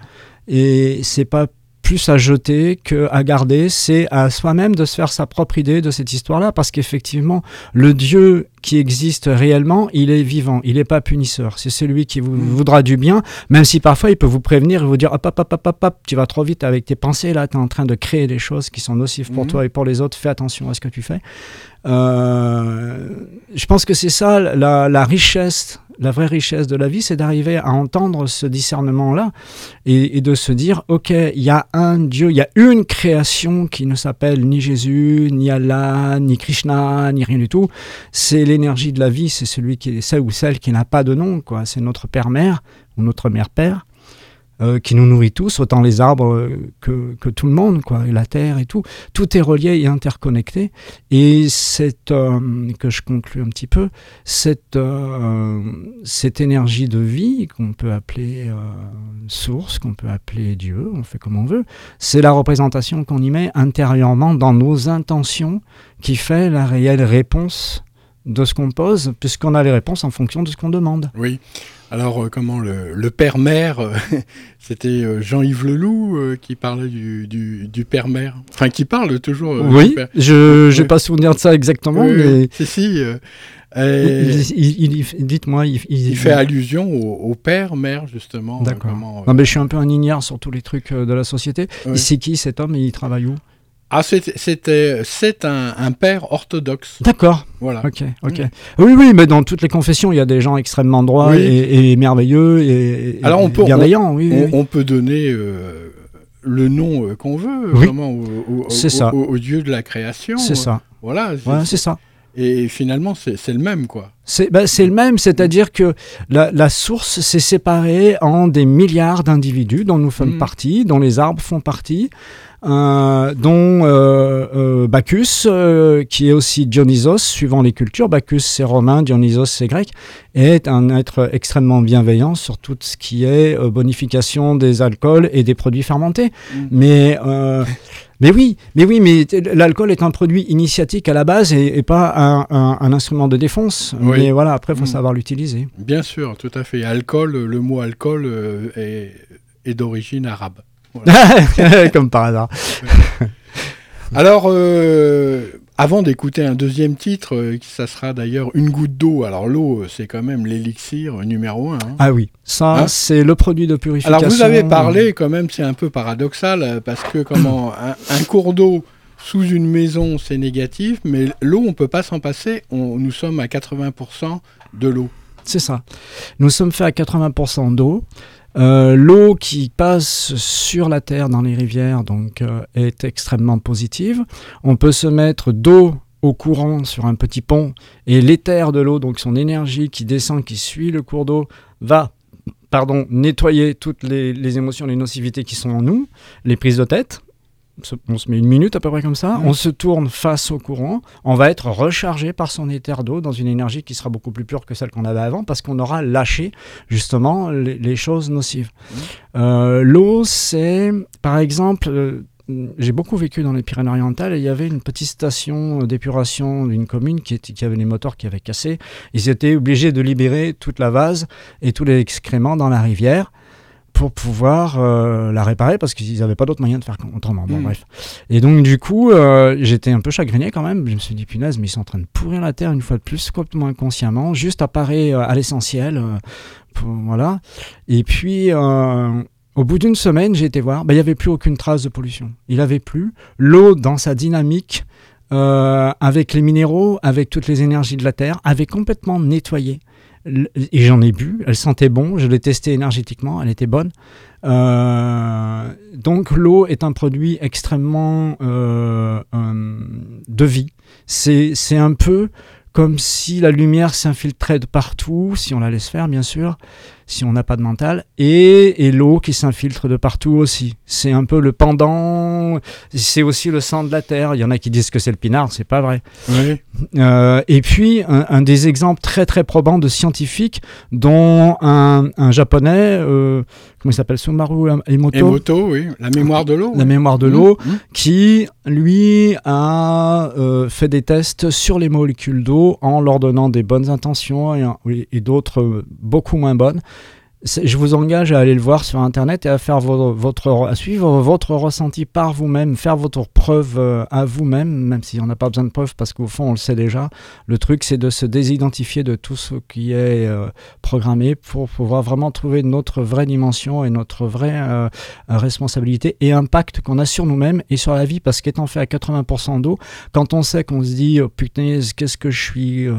et c'est pas plus à jeter que à garder, c'est à soi-même de se faire sa propre idée de cette histoire-là, parce qu'effectivement, le Dieu qui existe réellement, il est vivant, il n'est pas punisseur. C'est celui qui vous Mm. voudra du bien, même si parfois il peut vous prévenir et vous dire hop, hop, hop, hop, hop, tu vas trop vite avec tes pensées, là, tu es en train de créer des choses qui sont nocives pour Mhm. toi et pour les autres, fais attention à ce que tu fais. Euh, je pense que c'est ça la, la richesse, la vraie richesse de la vie, c'est d'arriver à entendre ce discernement-là et, et de se dire, ok, il y a un Dieu, il y a une création qui ne s'appelle ni Jésus, ni Allah, ni Krishna, ni rien du tout. C'est l'énergie de la vie, c'est celui qui est celle ou celle qui n'a pas de nom, quoi. C'est notre père-mère ou notre mère-père. euh, qui nous nourrit tous, autant les arbres euh, que, que tout le monde, quoi, et la terre et tout. Tout est relié et interconnecté. Et cette, euh, que je conclue un petit peu, cette, euh, cette énergie de vie qu'on peut appeler source, qu'on peut appeler Dieu, on fait comme on veut, c'est la représentation qu'on y met intérieurement dans nos intentions qui fait la réelle réponse de ce qu'on pose, puisqu'on a les réponses en fonction de ce qu'on demande. Oui. Alors, euh, comment le, le père-mère, euh, c'était euh, Jean-Yves Leloup euh, qui parlait du, du, du père-mère. Enfin, qui parle toujours. oui, père. je n'ai Oui. pas souvenir de ça exactement, mais Si, si. dites-moi, il, il- il fait allusion au, au père-mère, justement. D'accord. Non, mais je suis un peu un ignare sur tous les trucs de la société. C'est qui cet homme et il travaille où? Ah, c'était- c'est un, un père orthodoxe. D'accord, Voilà. ok, ok. Oui, oui, mais dans toutes les confessions, il y a des gens extrêmement droits Oui. et, et merveilleux et, Alors, on peut- bienveillants. oui, On, oui. on peut donner euh, le nom euh, qu'on veut, Oui. vraiment, au, ça. au- au dieu de la création. C'est ça. Voilà. Ouais, c'est ça. Et finalement, c'est le même, quoi. C'est bah, c'est le même, c'est-à-dire que la, la source s'est séparée en des milliards d'individus dont nous sommes Mhm. partis, dont les arbres font partie, dont euh, euh, Bacchus, euh, qui est aussi Dionysos, suivant les cultures. Bacchus, c'est romain, Dionysos, c'est grec, est un être extrêmement bienveillant sur tout ce qui est euh, bonification des alcools et des produits fermentés. Mhm. Mais euh, mais oui, mais oui, mais l'alcool est un produit initiatique à la base et, et pas un, un- un instrument de défense. Oui. Mais voilà, après, il faut Mm. savoir l'utiliser. Bien sûr, tout à fait. Alcool, le mot alcool euh, est, est d'origine arabe. Comme par hasard. Alors, euh, avant d'écouter un deuxième titre, euh, ça sera d'ailleurs une goutte d'eau. Alors, l'eau, euh, c'est quand même l'élixir numéro un. hein. Ah oui, ça, Hein c'est le produit de purification. Alors, vous avez parlé, quand même, c'est un peu paradoxal, parce que comment un, un cours d'eau sous une maison, c'est négatif, mais l'eau, on peut pas s'en passer. On- nous sommes à 80% de l'eau. C'est ça. Nous sommes faits à 80% d'eau. Euh, L'eau qui passe sur la terre dans les rivières donc, euh, est extrêmement positive. On peut se mettre d'eau au courant sur un petit pont et l'éther de l'eau, donc son énergie qui descend, qui suit le cours d'eau, va pardon, nettoyer toutes les, les émotions, les nocivités qui sont en nous, les prises de tête. On se met une minute à peu près comme ça, on se tourne face au courant, on va être rechargé par son éther d'eau dans une énergie qui sera beaucoup plus pure que celle qu'on avait avant parce qu'on aura lâché justement les, les choses nocives. Euh, L'eau, c'est par exemple, euh, j'ai beaucoup vécu dans les Pyrénées-Orientales et il y avait une petite station d'épuration d'une commune qui, était- qui avait les moteurs qui avaient cassé. Ils étaient obligés de libérer toute la vase et tous les excréments dans la rivière pour pouvoir euh, la réparer parce qu'ils n'avaient pas d'autre moyen de faire autrement. Bon, Mm. bref. Et donc, du coup, euh, j'étais un peu chagriné quand même. Je me suis dit, punaise, mais ils sont en train de pourrir la terre une fois de plus, complètement inconsciemment, juste à parer euh, à l'essentiel. euh, voilà. Et puis, euh, au bout d'une semaine, j'ai été voir, bah, il n'y avait plus aucune trace de pollution. Il n'y avait plus. L'eau, dans sa dynamique, euh, avec les minéraux, avec toutes les énergies de la terre, avait complètement nettoyé. Et j'en ai bu, elle sentait bon, je l'ai testée énergétiquement, elle était bonne. Euh, donc l'eau est un produit extrêmement euh, euh, de vie. C'est un peu comme si la lumière s'infiltrait de partout, si on la laisse faire bien sûr, si on n'a pas de mental, et, et l'eau qui s'infiltre de partout aussi. C'est un peu le pendant, c'est aussi le sang de la terre. Il y en a qui disent que c'est le pinard, c'est pas vrai. Oui. Euh, et puis, un, un des exemples très très probants de scientifiques, dont un, un japonais, euh, comment il s'appelle, Sumaru Emoto, Emoto, oui. La mémoire de l'eau. la mémoire de Mmh, l'eau, mmh. qui, lui, a euh, fait des tests sur les molécules d'eau en leur donnant des bonnes intentions et, d'autres beaucoup moins bonnes. Je vous engage à aller le voir sur Internet et à, faire vo- votre, à suivre votre ressenti par vous-même, faire votre preuve euh, à vous-même, même si on n'a pas besoin de preuve parce qu'au fond, on le sait déjà. Le truc, c'est de se désidentifier de tout ce qui est euh, programmé pour pouvoir vraiment trouver notre vraie dimension et notre vraie euh, responsabilité et impact qu'on a sur nous-mêmes et sur la vie parce qu'étant fait à 80% d'eau, quand on sait qu'on se dit oh, putain qu'est-ce que je suis euh,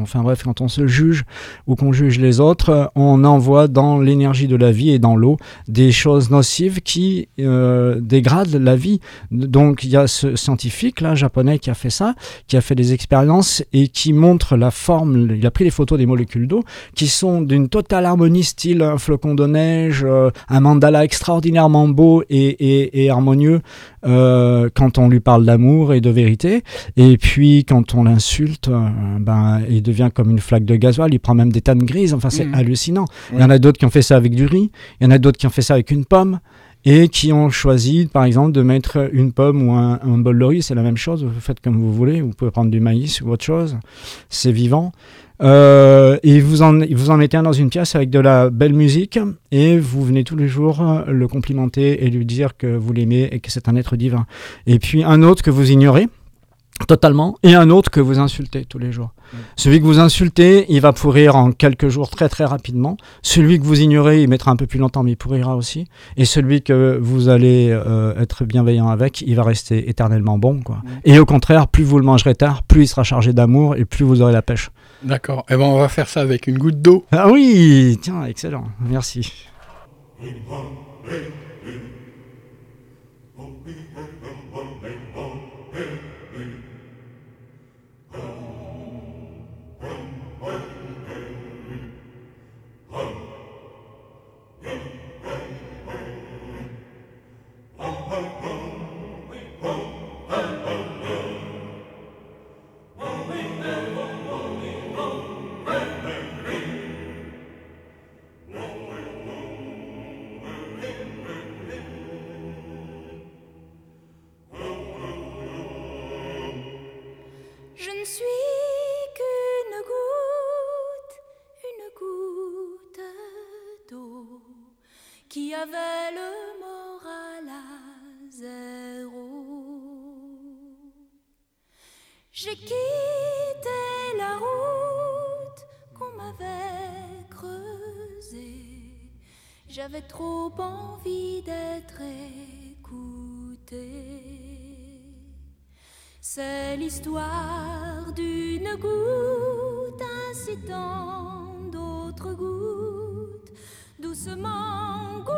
enfin bref quand on se juge ou qu'on juge les autres, on envoie dans l'énergie de la vie et dans l'eau des choses nocives qui euh, dégradent la vie. Donc il y a ce scientifique là japonais qui a fait ça, qui a fait des expériences et qui montre la forme. Il a pris les photos des molécules d'eau qui sont d'une totale harmonie, style un flocon de neige, euh, un mandala extraordinairement beau et harmonieux euh, quand on lui parle d'amour et de vérité. Et puis quand on l'insulte, euh, ben il devient comme une flaque de gasoil. Il prend même des tannes grises. Enfin c'est Mhm. hallucinant. Il y en a d'autres qui ont fait ça avec du riz. Il y en a d'autres qui ont fait ça avec une pomme et qui ont choisi, par exemple, de mettre une pomme ou un, un bol de riz. C'est la même chose. Vous faites comme vous voulez. Vous pouvez prendre du maïs ou autre chose. C'est vivant. Euh, et vous en, vous en mettez un dans une pièce avec de la belle musique et vous venez tous les jours euh, le complimenter et lui dire que vous l'aimez et que c'est un être divin. Et puis un autre que vous ignorez totalement et un autre que vous insultez tous les jours. Celui que vous insultez, il va pourrir en quelques jours très très rapidement. Celui que vous ignorez, il mettra un peu plus longtemps mais il pourrira aussi. Et celui que vous allez euh, être bienveillant avec, il va rester éternellement bon. Quoi. Et au contraire, plus vous le mangerez tard, plus il sera chargé d'amour et plus vous aurez la pêche. D'accord. Eh ben, on va faire ça avec une goutte d'eau. Ah oui, tiens, excellent, merci. Qui avait le moral à zéro. J'ai quitté la route qu'on m'avait creusée. J'avais trop envie d'être écoutée. C'est l'histoire d'une goutte incitant d'autres gouttes, 是梦过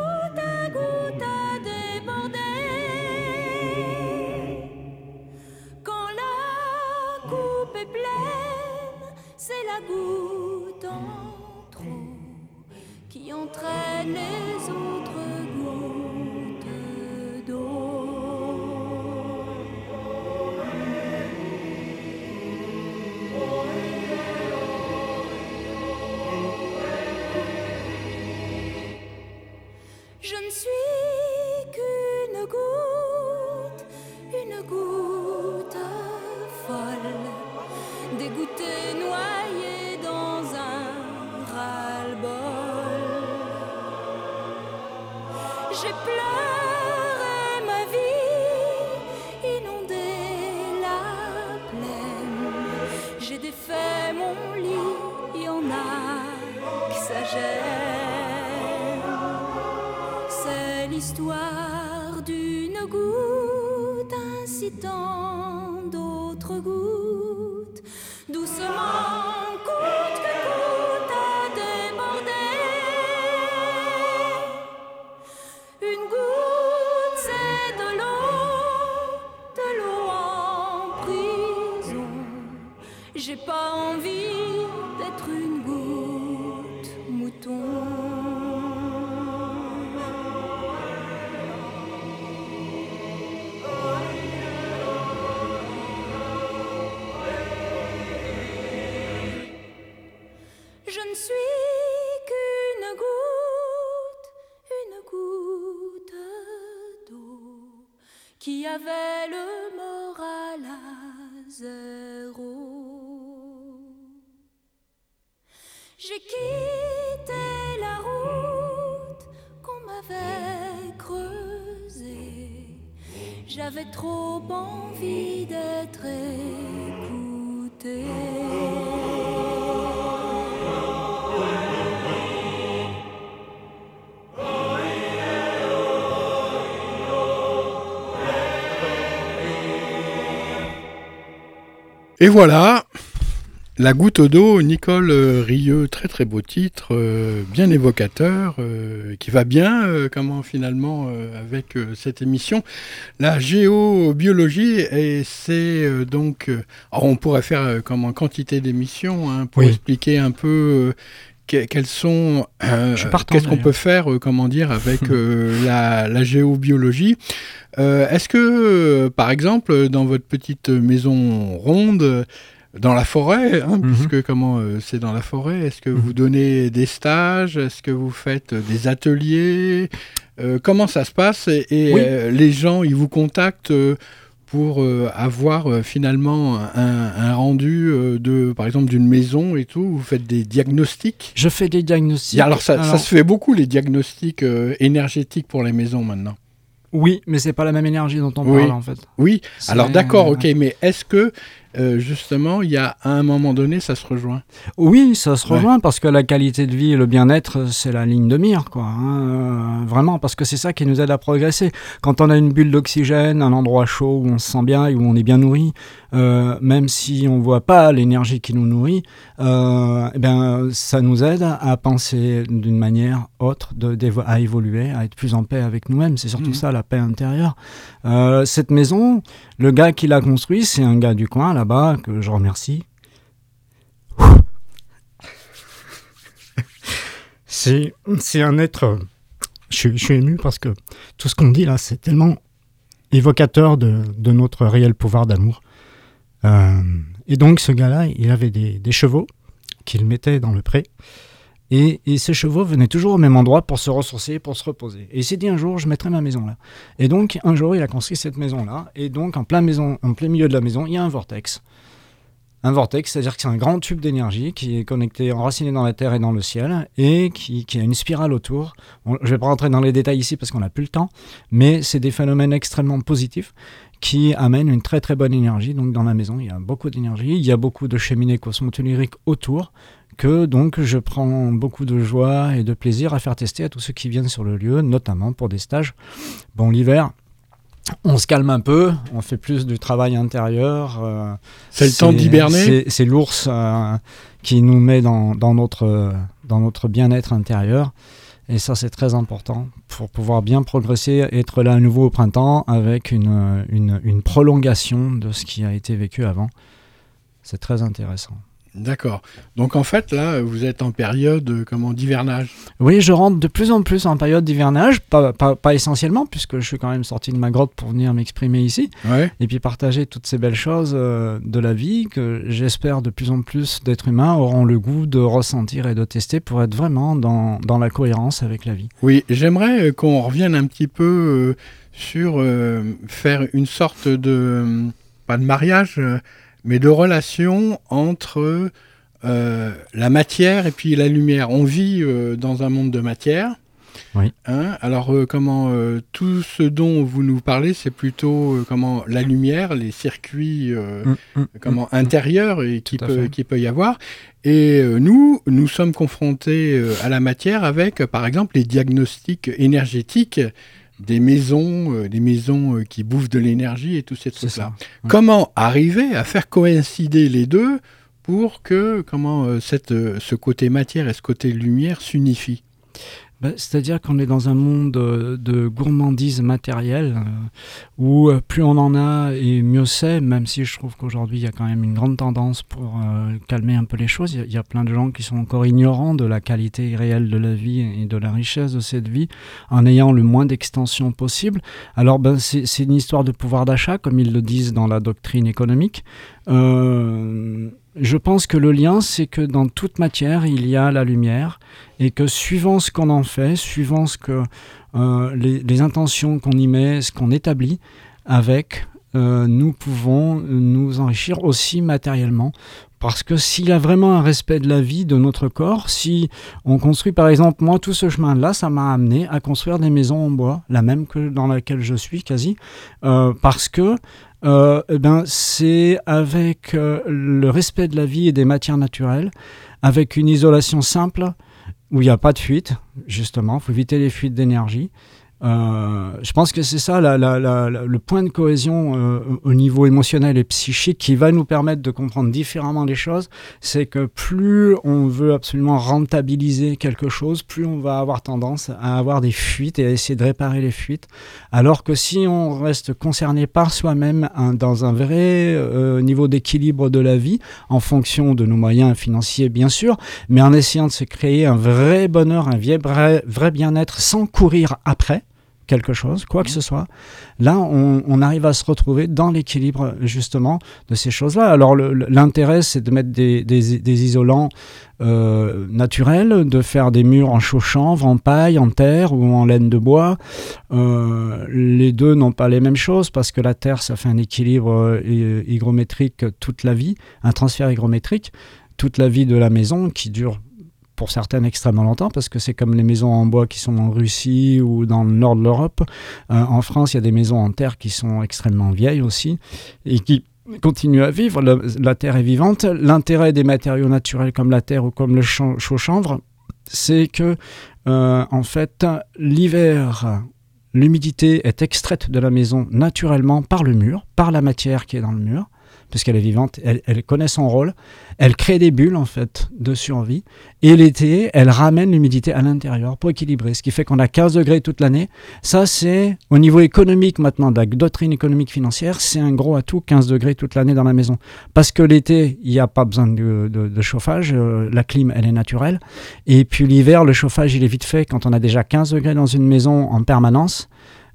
C'est l'histoire d'une goutte incitant d'autres gouttes, doucement, coûte que coûte à déborder. Une goutte, c'est de l'eau, de l'eau en prison. J'ai pas envie J'avais trop envie d'être écoutée. Et voilà, La goutte d'eau, Nicole euh, Rieux, très très beau titre, euh, bien évocateur, euh, qui va bien, euh, comment finalement, avec cette émission. La géobiologie, et c'est donc, alors, on pourrait faire comme en quantité d'émissions hein, pour Oui. expliquer un peu que- quels sont, euh, qu'est-ce qu'on peut faire, euh, comment dire, avec euh, la, la géobiologie. Est-ce que, par exemple, dans votre petite maison ronde, dans la forêt, hein, Mhm. puisque comment euh, c'est dans la forêt, est-ce que Mhm. vous donnez des stages? Est-ce que vous faites euh, des ateliers? Euh, Comment ça se passe? Et, et, Oui. euh, les gens, ils vous contactent pour avoir finalement un, un rendu de, par exemple, d'une maison et tout? Vous faites des diagnostics? Je fais des diagnostics. Alors ça, se fait beaucoup les diagnostics énergétiques pour les maisons maintenant. Oui, mais c'est pas la même énergie dont on Oui. parle en fait. Oui. Alors d'accord, ok, mais est-ce que euh, justement, il y a à un moment donné, ça se rejoint Oui, ça se Ouais. rejoint parce que la qualité de vie et le bien-être, c'est la ligne de mire, quoi. hein, euh, vraiment, parce que c'est ça qui nous aide à progresser. Quand on a une bulle d'oxygène, un endroit chaud où on se sent bien et où on est bien nourri, euh, même si on voit pas l'énergie qui nous nourrit, eh ben, ça nous aide à penser d'une manière autre, de, à évoluer, à être plus en paix avec nous-mêmes. C'est surtout Mhm. ça, la paix intérieure. Cette maison, le gars qui l'a construit, c'est un gars du coin là-bas que je remercie. C'est, un être. Je, suis- je suis ému parce que tout ce qu'on dit là, c'est tellement évocateur de, de notre réel pouvoir d'amour. Euh, et donc, ce gars-là, il avait des, des chevaux qu'il mettait dans le pré. Et, et ces chevaux venaient toujours au même endroit pour se ressourcer, pour se reposer. Et il s'est dit un jour, je mettrai ma maison là. Et donc, un jour, il a construit cette maison-là. Et donc, en plein, maison, milieu de la maison, il y a un vortex. Un vortex, c'est-à-dire que c'est un grand tube d'énergie qui est connecté, enraciné dans la terre et dans le ciel, et qui, a une spirale autour. Je ne vais pas rentrer dans les détails ici parce qu'on n'a plus le temps, mais c'est des phénomènes extrêmement positifs qui amènent une très très bonne énergie. Donc dans la maison, il y a beaucoup d'énergie, il y a beaucoup de cheminées cosmotelluriques autour, que donc je prends beaucoup de joie et de plaisir à faire tester à tous ceux qui viennent sur le lieu, notamment pour des stages. Bon, l'hiver, on se calme un peu, on fait plus du travail intérieur. euh, C'est le temps d'hiberner c'est- l'ours euh, qui nous met dans, dans notre, dans notre bien-être intérieur. Et ça, c'est très important pour pouvoir bien progresser, être là à nouveau au printemps avec une, une, une prolongation de ce qui a été vécu avant. C'est très intéressant. D'accord. Donc en fait, là, vous êtes en période euh, comment d'hivernage? Oui, je rentre de plus en plus en période d'hivernage, pas, pas, pas essentiellement, puisque je suis quand même sorti de ma grotte pour venir m'exprimer ici. Ouais. et puis partager toutes ces belles choses euh, de la vie que j'espère de plus en plus d'êtres humains auront le goût de ressentir et de tester pour être vraiment dans, dans la cohérence avec la vie. Oui, j'aimerais euh, qu'on revienne un petit peu euh, sur euh, faire une sorte de euh, pas de mariage, mais de relation entre euh, la matière et puis la lumière. On vit euh, dans un monde de matière. Oui. Hein, alors euh, comment tout ce dont vous nous parlez, c'est plutôt comment la lumière, les circuits euh, comment intérieurs et qui peut fait. qui peut y avoir. Et nous, nous sommes confrontés à la matière avec, par exemple, les diagnostics énergétiques des maisons, euh, des maisons euh, qui bouffent de l'énergie et tous ces C'est trucs-là. Ouais. Comment arriver à faire coïncider les deux pour que comment euh, cette, ce côté matière et ce côté lumière s'unifient? Bah, C'est-à-dire qu'on est dans un monde euh, de gourmandise matérielle euh, où euh, plus on en a et mieux c'est, même si je trouve qu'aujourd'hui il y a quand même une grande tendance pour calmer un peu les choses. Il y, a- plein de gens qui sont encore ignorants de la qualité réelle de la vie et de la richesse de cette vie en ayant le moins d'extension possible. Alors ben, c'est une histoire de pouvoir d'achat, comme ils le disent dans la doctrine économique. Je pense que le lien, c'est que dans toute matière, il y a la lumière et que suivant ce qu'on en fait, suivant ce que euh, les, intentions qu'on y met, ce qu'on établit avec, euh, nous pouvons nous enrichir aussi matériellement. Parce que s'il y a vraiment un respect de la vie, de notre corps, si on construit par exemple, moi tout ce chemin-là, ça m'a amené à construire des maisons en bois, la même que dans laquelle je suis quasi, euh, parce que euh, eh ben, c'est avec euh, le respect de la vie et des matières naturelles, avec une isolation simple où il n'y a pas de fuite, justement, il faut éviter les fuites d'énergie, Euh, je pense que c'est ça la, la, la, le point de cohésion euh, au niveau émotionnel et psychique qui va nous permettre de comprendre différemment les choses. C'est que plus on veut absolument rentabiliser quelque chose, plus on va avoir tendance à avoir des fuites et à essayer de réparer les fuites. Alors que si on reste concerné par soi-même dans un vrai euh, niveau d'équilibre de la vie, en fonction de nos moyens financiers bien sûr, mais en essayant de se créer un vrai bonheur, un vrai, vrai bien-être sans courir après, quelque chose, quoi que ce soit, là, on, arrive à se retrouver dans l'équilibre justement de ces choses-là. Alors l'intérêt, c'est de mettre des, isolants euh, naturels, de faire des murs en chaux-chanvre, en paille, en terre ou en laine de bois. Euh, les deux n'ont pas les mêmes choses parce que la terre, ça fait un équilibre euh, hygrométrique toute la vie, un transfert hygrométrique toute la vie de la maison qui dure pour certaines extrêmement longtemps, parce que c'est comme les maisons en bois qui sont en Russie ou dans le nord de l'Europe. Euh, en France, il y a des maisons en terre qui sont extrêmement vieilles aussi, et qui continuent à vivre. la terre est vivante. L'intérêt des matériaux naturels comme la terre ou comme le chaud-chanvre, c'est que, euh, en fait, l'hiver, l'humidité est extraite de la maison naturellement par le mur, par la matière qui est dans le mur puisqu'elle est vivante, elle, connaît son rôle, elle crée des bulles en fait de survie, et l'été, elle ramène l'humidité à l'intérieur pour équilibrer, ce qui fait qu'on a 15 degrés toute l'année. Ça, c'est au niveau économique maintenant, de la doctrine économique financière, c'est un gros atout, 15 degrés toute l'année dans la maison. Parce que l'été, il n'y a pas besoin de, chauffage, euh, la clim, elle est naturelle, et puis l'hiver, le chauffage, il est vite fait quand on a déjà 15 degrés dans une maison en permanence.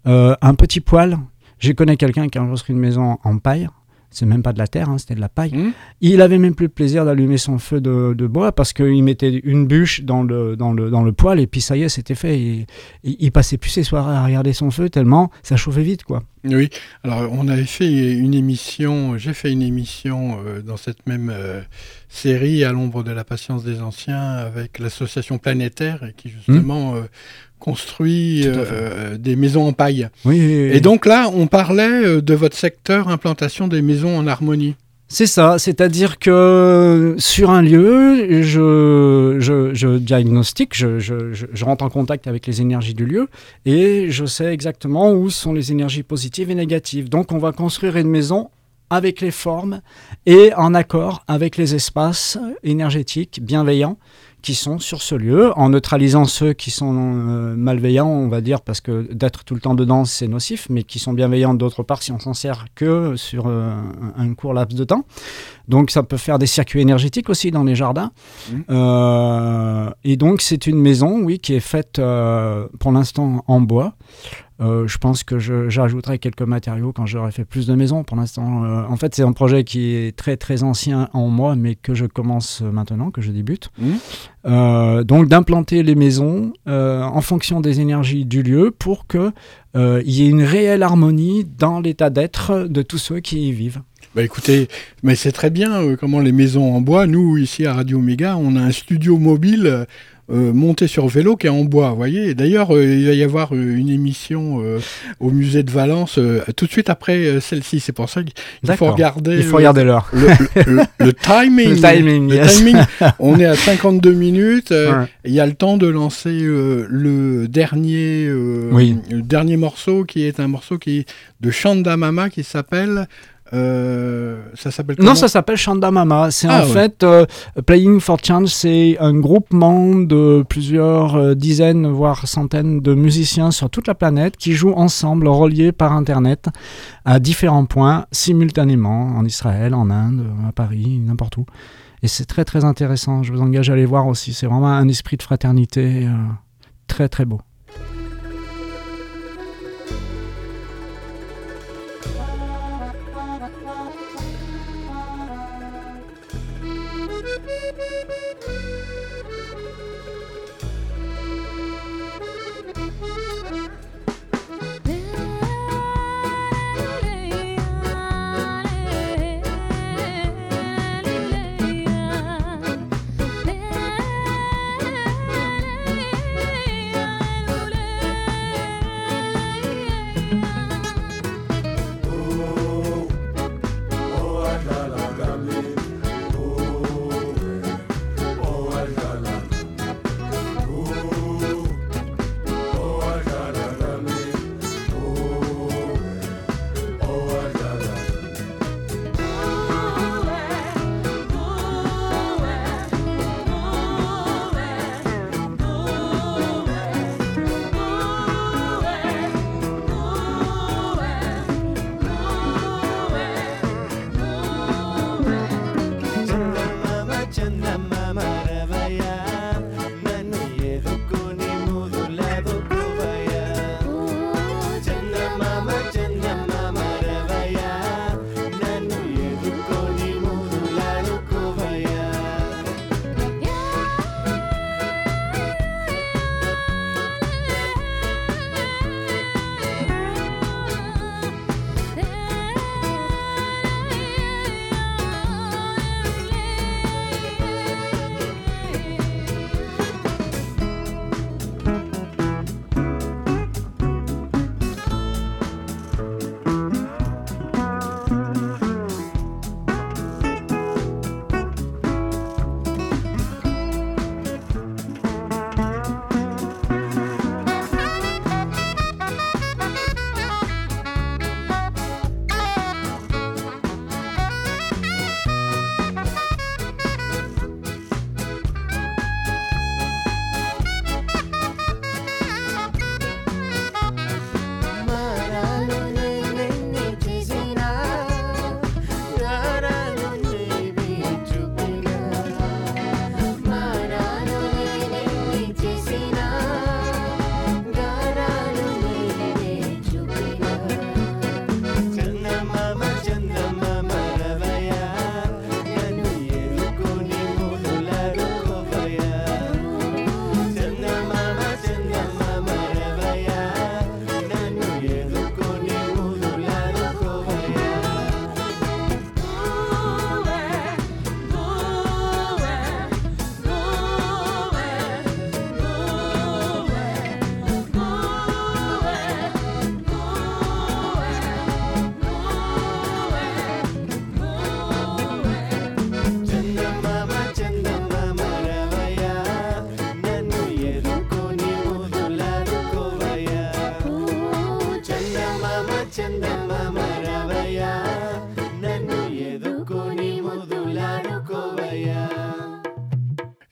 Euh, un petit poêle, je connais quelqu'un qui a construit une maison en paille, c'est même pas de la terre, hein, c'était de la paille. Mmh. Il avait même plus le plaisir d'allumer son feu de, bois parce qu'il mettait une bûche dans le, dans, le, dans le poêle et puis ça y est, c'était fait. Il, il, passait plus ses soirées à regarder son feu tellement ça chauffait vite, quoi. Oui, alors on avait fait une émission, j'ai fait une émission euh, dans cette même euh, série à l'ombre de la patience des anciens avec l'association planétaire qui justement mmh. euh, construit des maisons en paille. Oui, Et donc là, on parlait de votre secteur implantation des maisons en harmonie. C'est ça, c'est-à-dire que sur un lieu, je, diagnostique, je, rentre en contact avec les énergies du lieu et je sais exactement où sont les énergies positives et négatives. Donc on va construire une maison avec les formes et en accord avec les espaces énergétiques bienveillants qui sont sur ce lieu, en neutralisant ceux qui sont euh, malveillants, on va dire, parce que d'être tout le temps dedans, c'est nocif, mais qui sont bienveillants d'autre part si on s'en sert que sur euh, un court laps de temps. Donc ça peut faire des circuits énergétiques aussi dans les jardins. Mmh. Euh, et donc c'est une maison, oui, qui est faite pour l'instant en bois. Euh, je pense que j'ajouterai quelques matériaux quand j'aurai fait plus de maisons. Pour l'instant, euh, en fait, c'est un projet qui est très très ancien en moi, mais que je commence maintenant, que je débute. Mmh. Euh, donc d'implanter les maisons en fonction des énergies du lieu pour qu'il y ait une réelle harmonie dans l'état d'être de tous ceux qui y vivent. Bah écoutez, mais c'est très bien comment les maisons en bois. Nous, ici à Radio Méga, on a un studio mobile euh, monté sur vélo qui est en bois, vous voyez. D'ailleurs, euh, il va y avoir euh, une émission au musée de Valence tout de suite après celle-ci. C'est pour ça qu'il faut regarder. Il faut regarder l'heure. Le, timing. le timing, timing. On est à 52 minutes. Il y a le temps de lancer le dernier, le dernier morceau qui est un morceau qui est de Chanda Mama qui s'appelle euh, ça s'appelle Non, ça s'appelle Shanda Mama. C'est en ah, fait euh, Playing for Change, c'est un groupement de plusieurs euh, dizaines, voire centaines de musiciens sur toute la planète qui jouent ensemble, reliés par Internet, à différents points, simultanément, en Israël, en Inde, à Paris, n'importe où. Et c'est très très intéressant. Je vous engage à aller voir aussi. C'est vraiment un esprit de fraternité très très beau.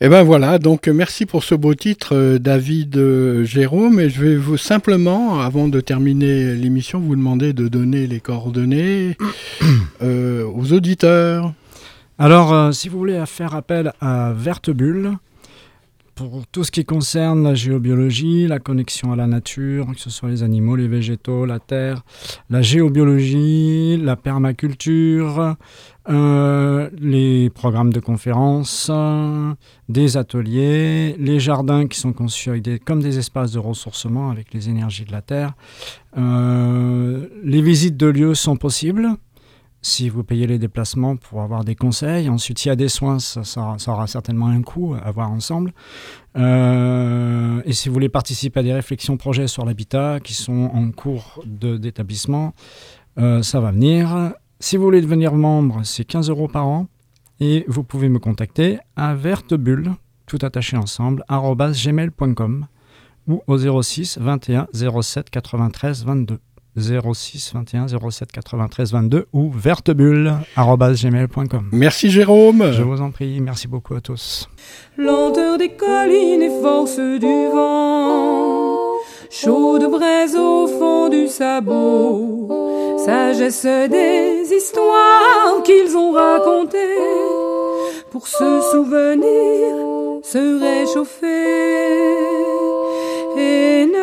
Et ben voilà, donc merci pour ce beau titre, euh, David euh, Jérôme. Et je vais vous simplement, avant de terminer l'émission, vous demander de donner les coordonnées euh, aux auditeurs. Alors, euh, si vous voulez faire appel à Verte Bulle, pour tout ce qui concerne la géobiologie, la connexion à la nature, que ce soit les animaux, les végétaux, la terre, la géobiologie, la permaculture, euh, les programmes de conférences, des ateliers, les jardins qui sont conçus comme des espaces de ressourcement avec les énergies de la terre. Euh, les visites de lieux sont possibles si vous payez les déplacements pour avoir des conseils. Ensuite, s'il y a des soins, ça, ça- aura certainement un coût à voir ensemble. Euh, et si vous voulez participer à des réflexions projets sur l'habitat qui sont en cours d'établissement, euh, ça va venir. Si vous voulez devenir membre, c'est 15 euros par an. Et vous pouvez me contacter à vertebulle, tout attaché ensemble, gmail.com ou au 06 21 07 93 22. 06 21 07 93 22 ou vertebulle.gmail.com. Merci Jérôme. Je vous en prie, merci beaucoup à tous. lenteur des collines et force du vent, chaude braise au fond du sabot, sagesse des histoires qu'ils ont racontées, pour se souvenir, se réchauffer et ne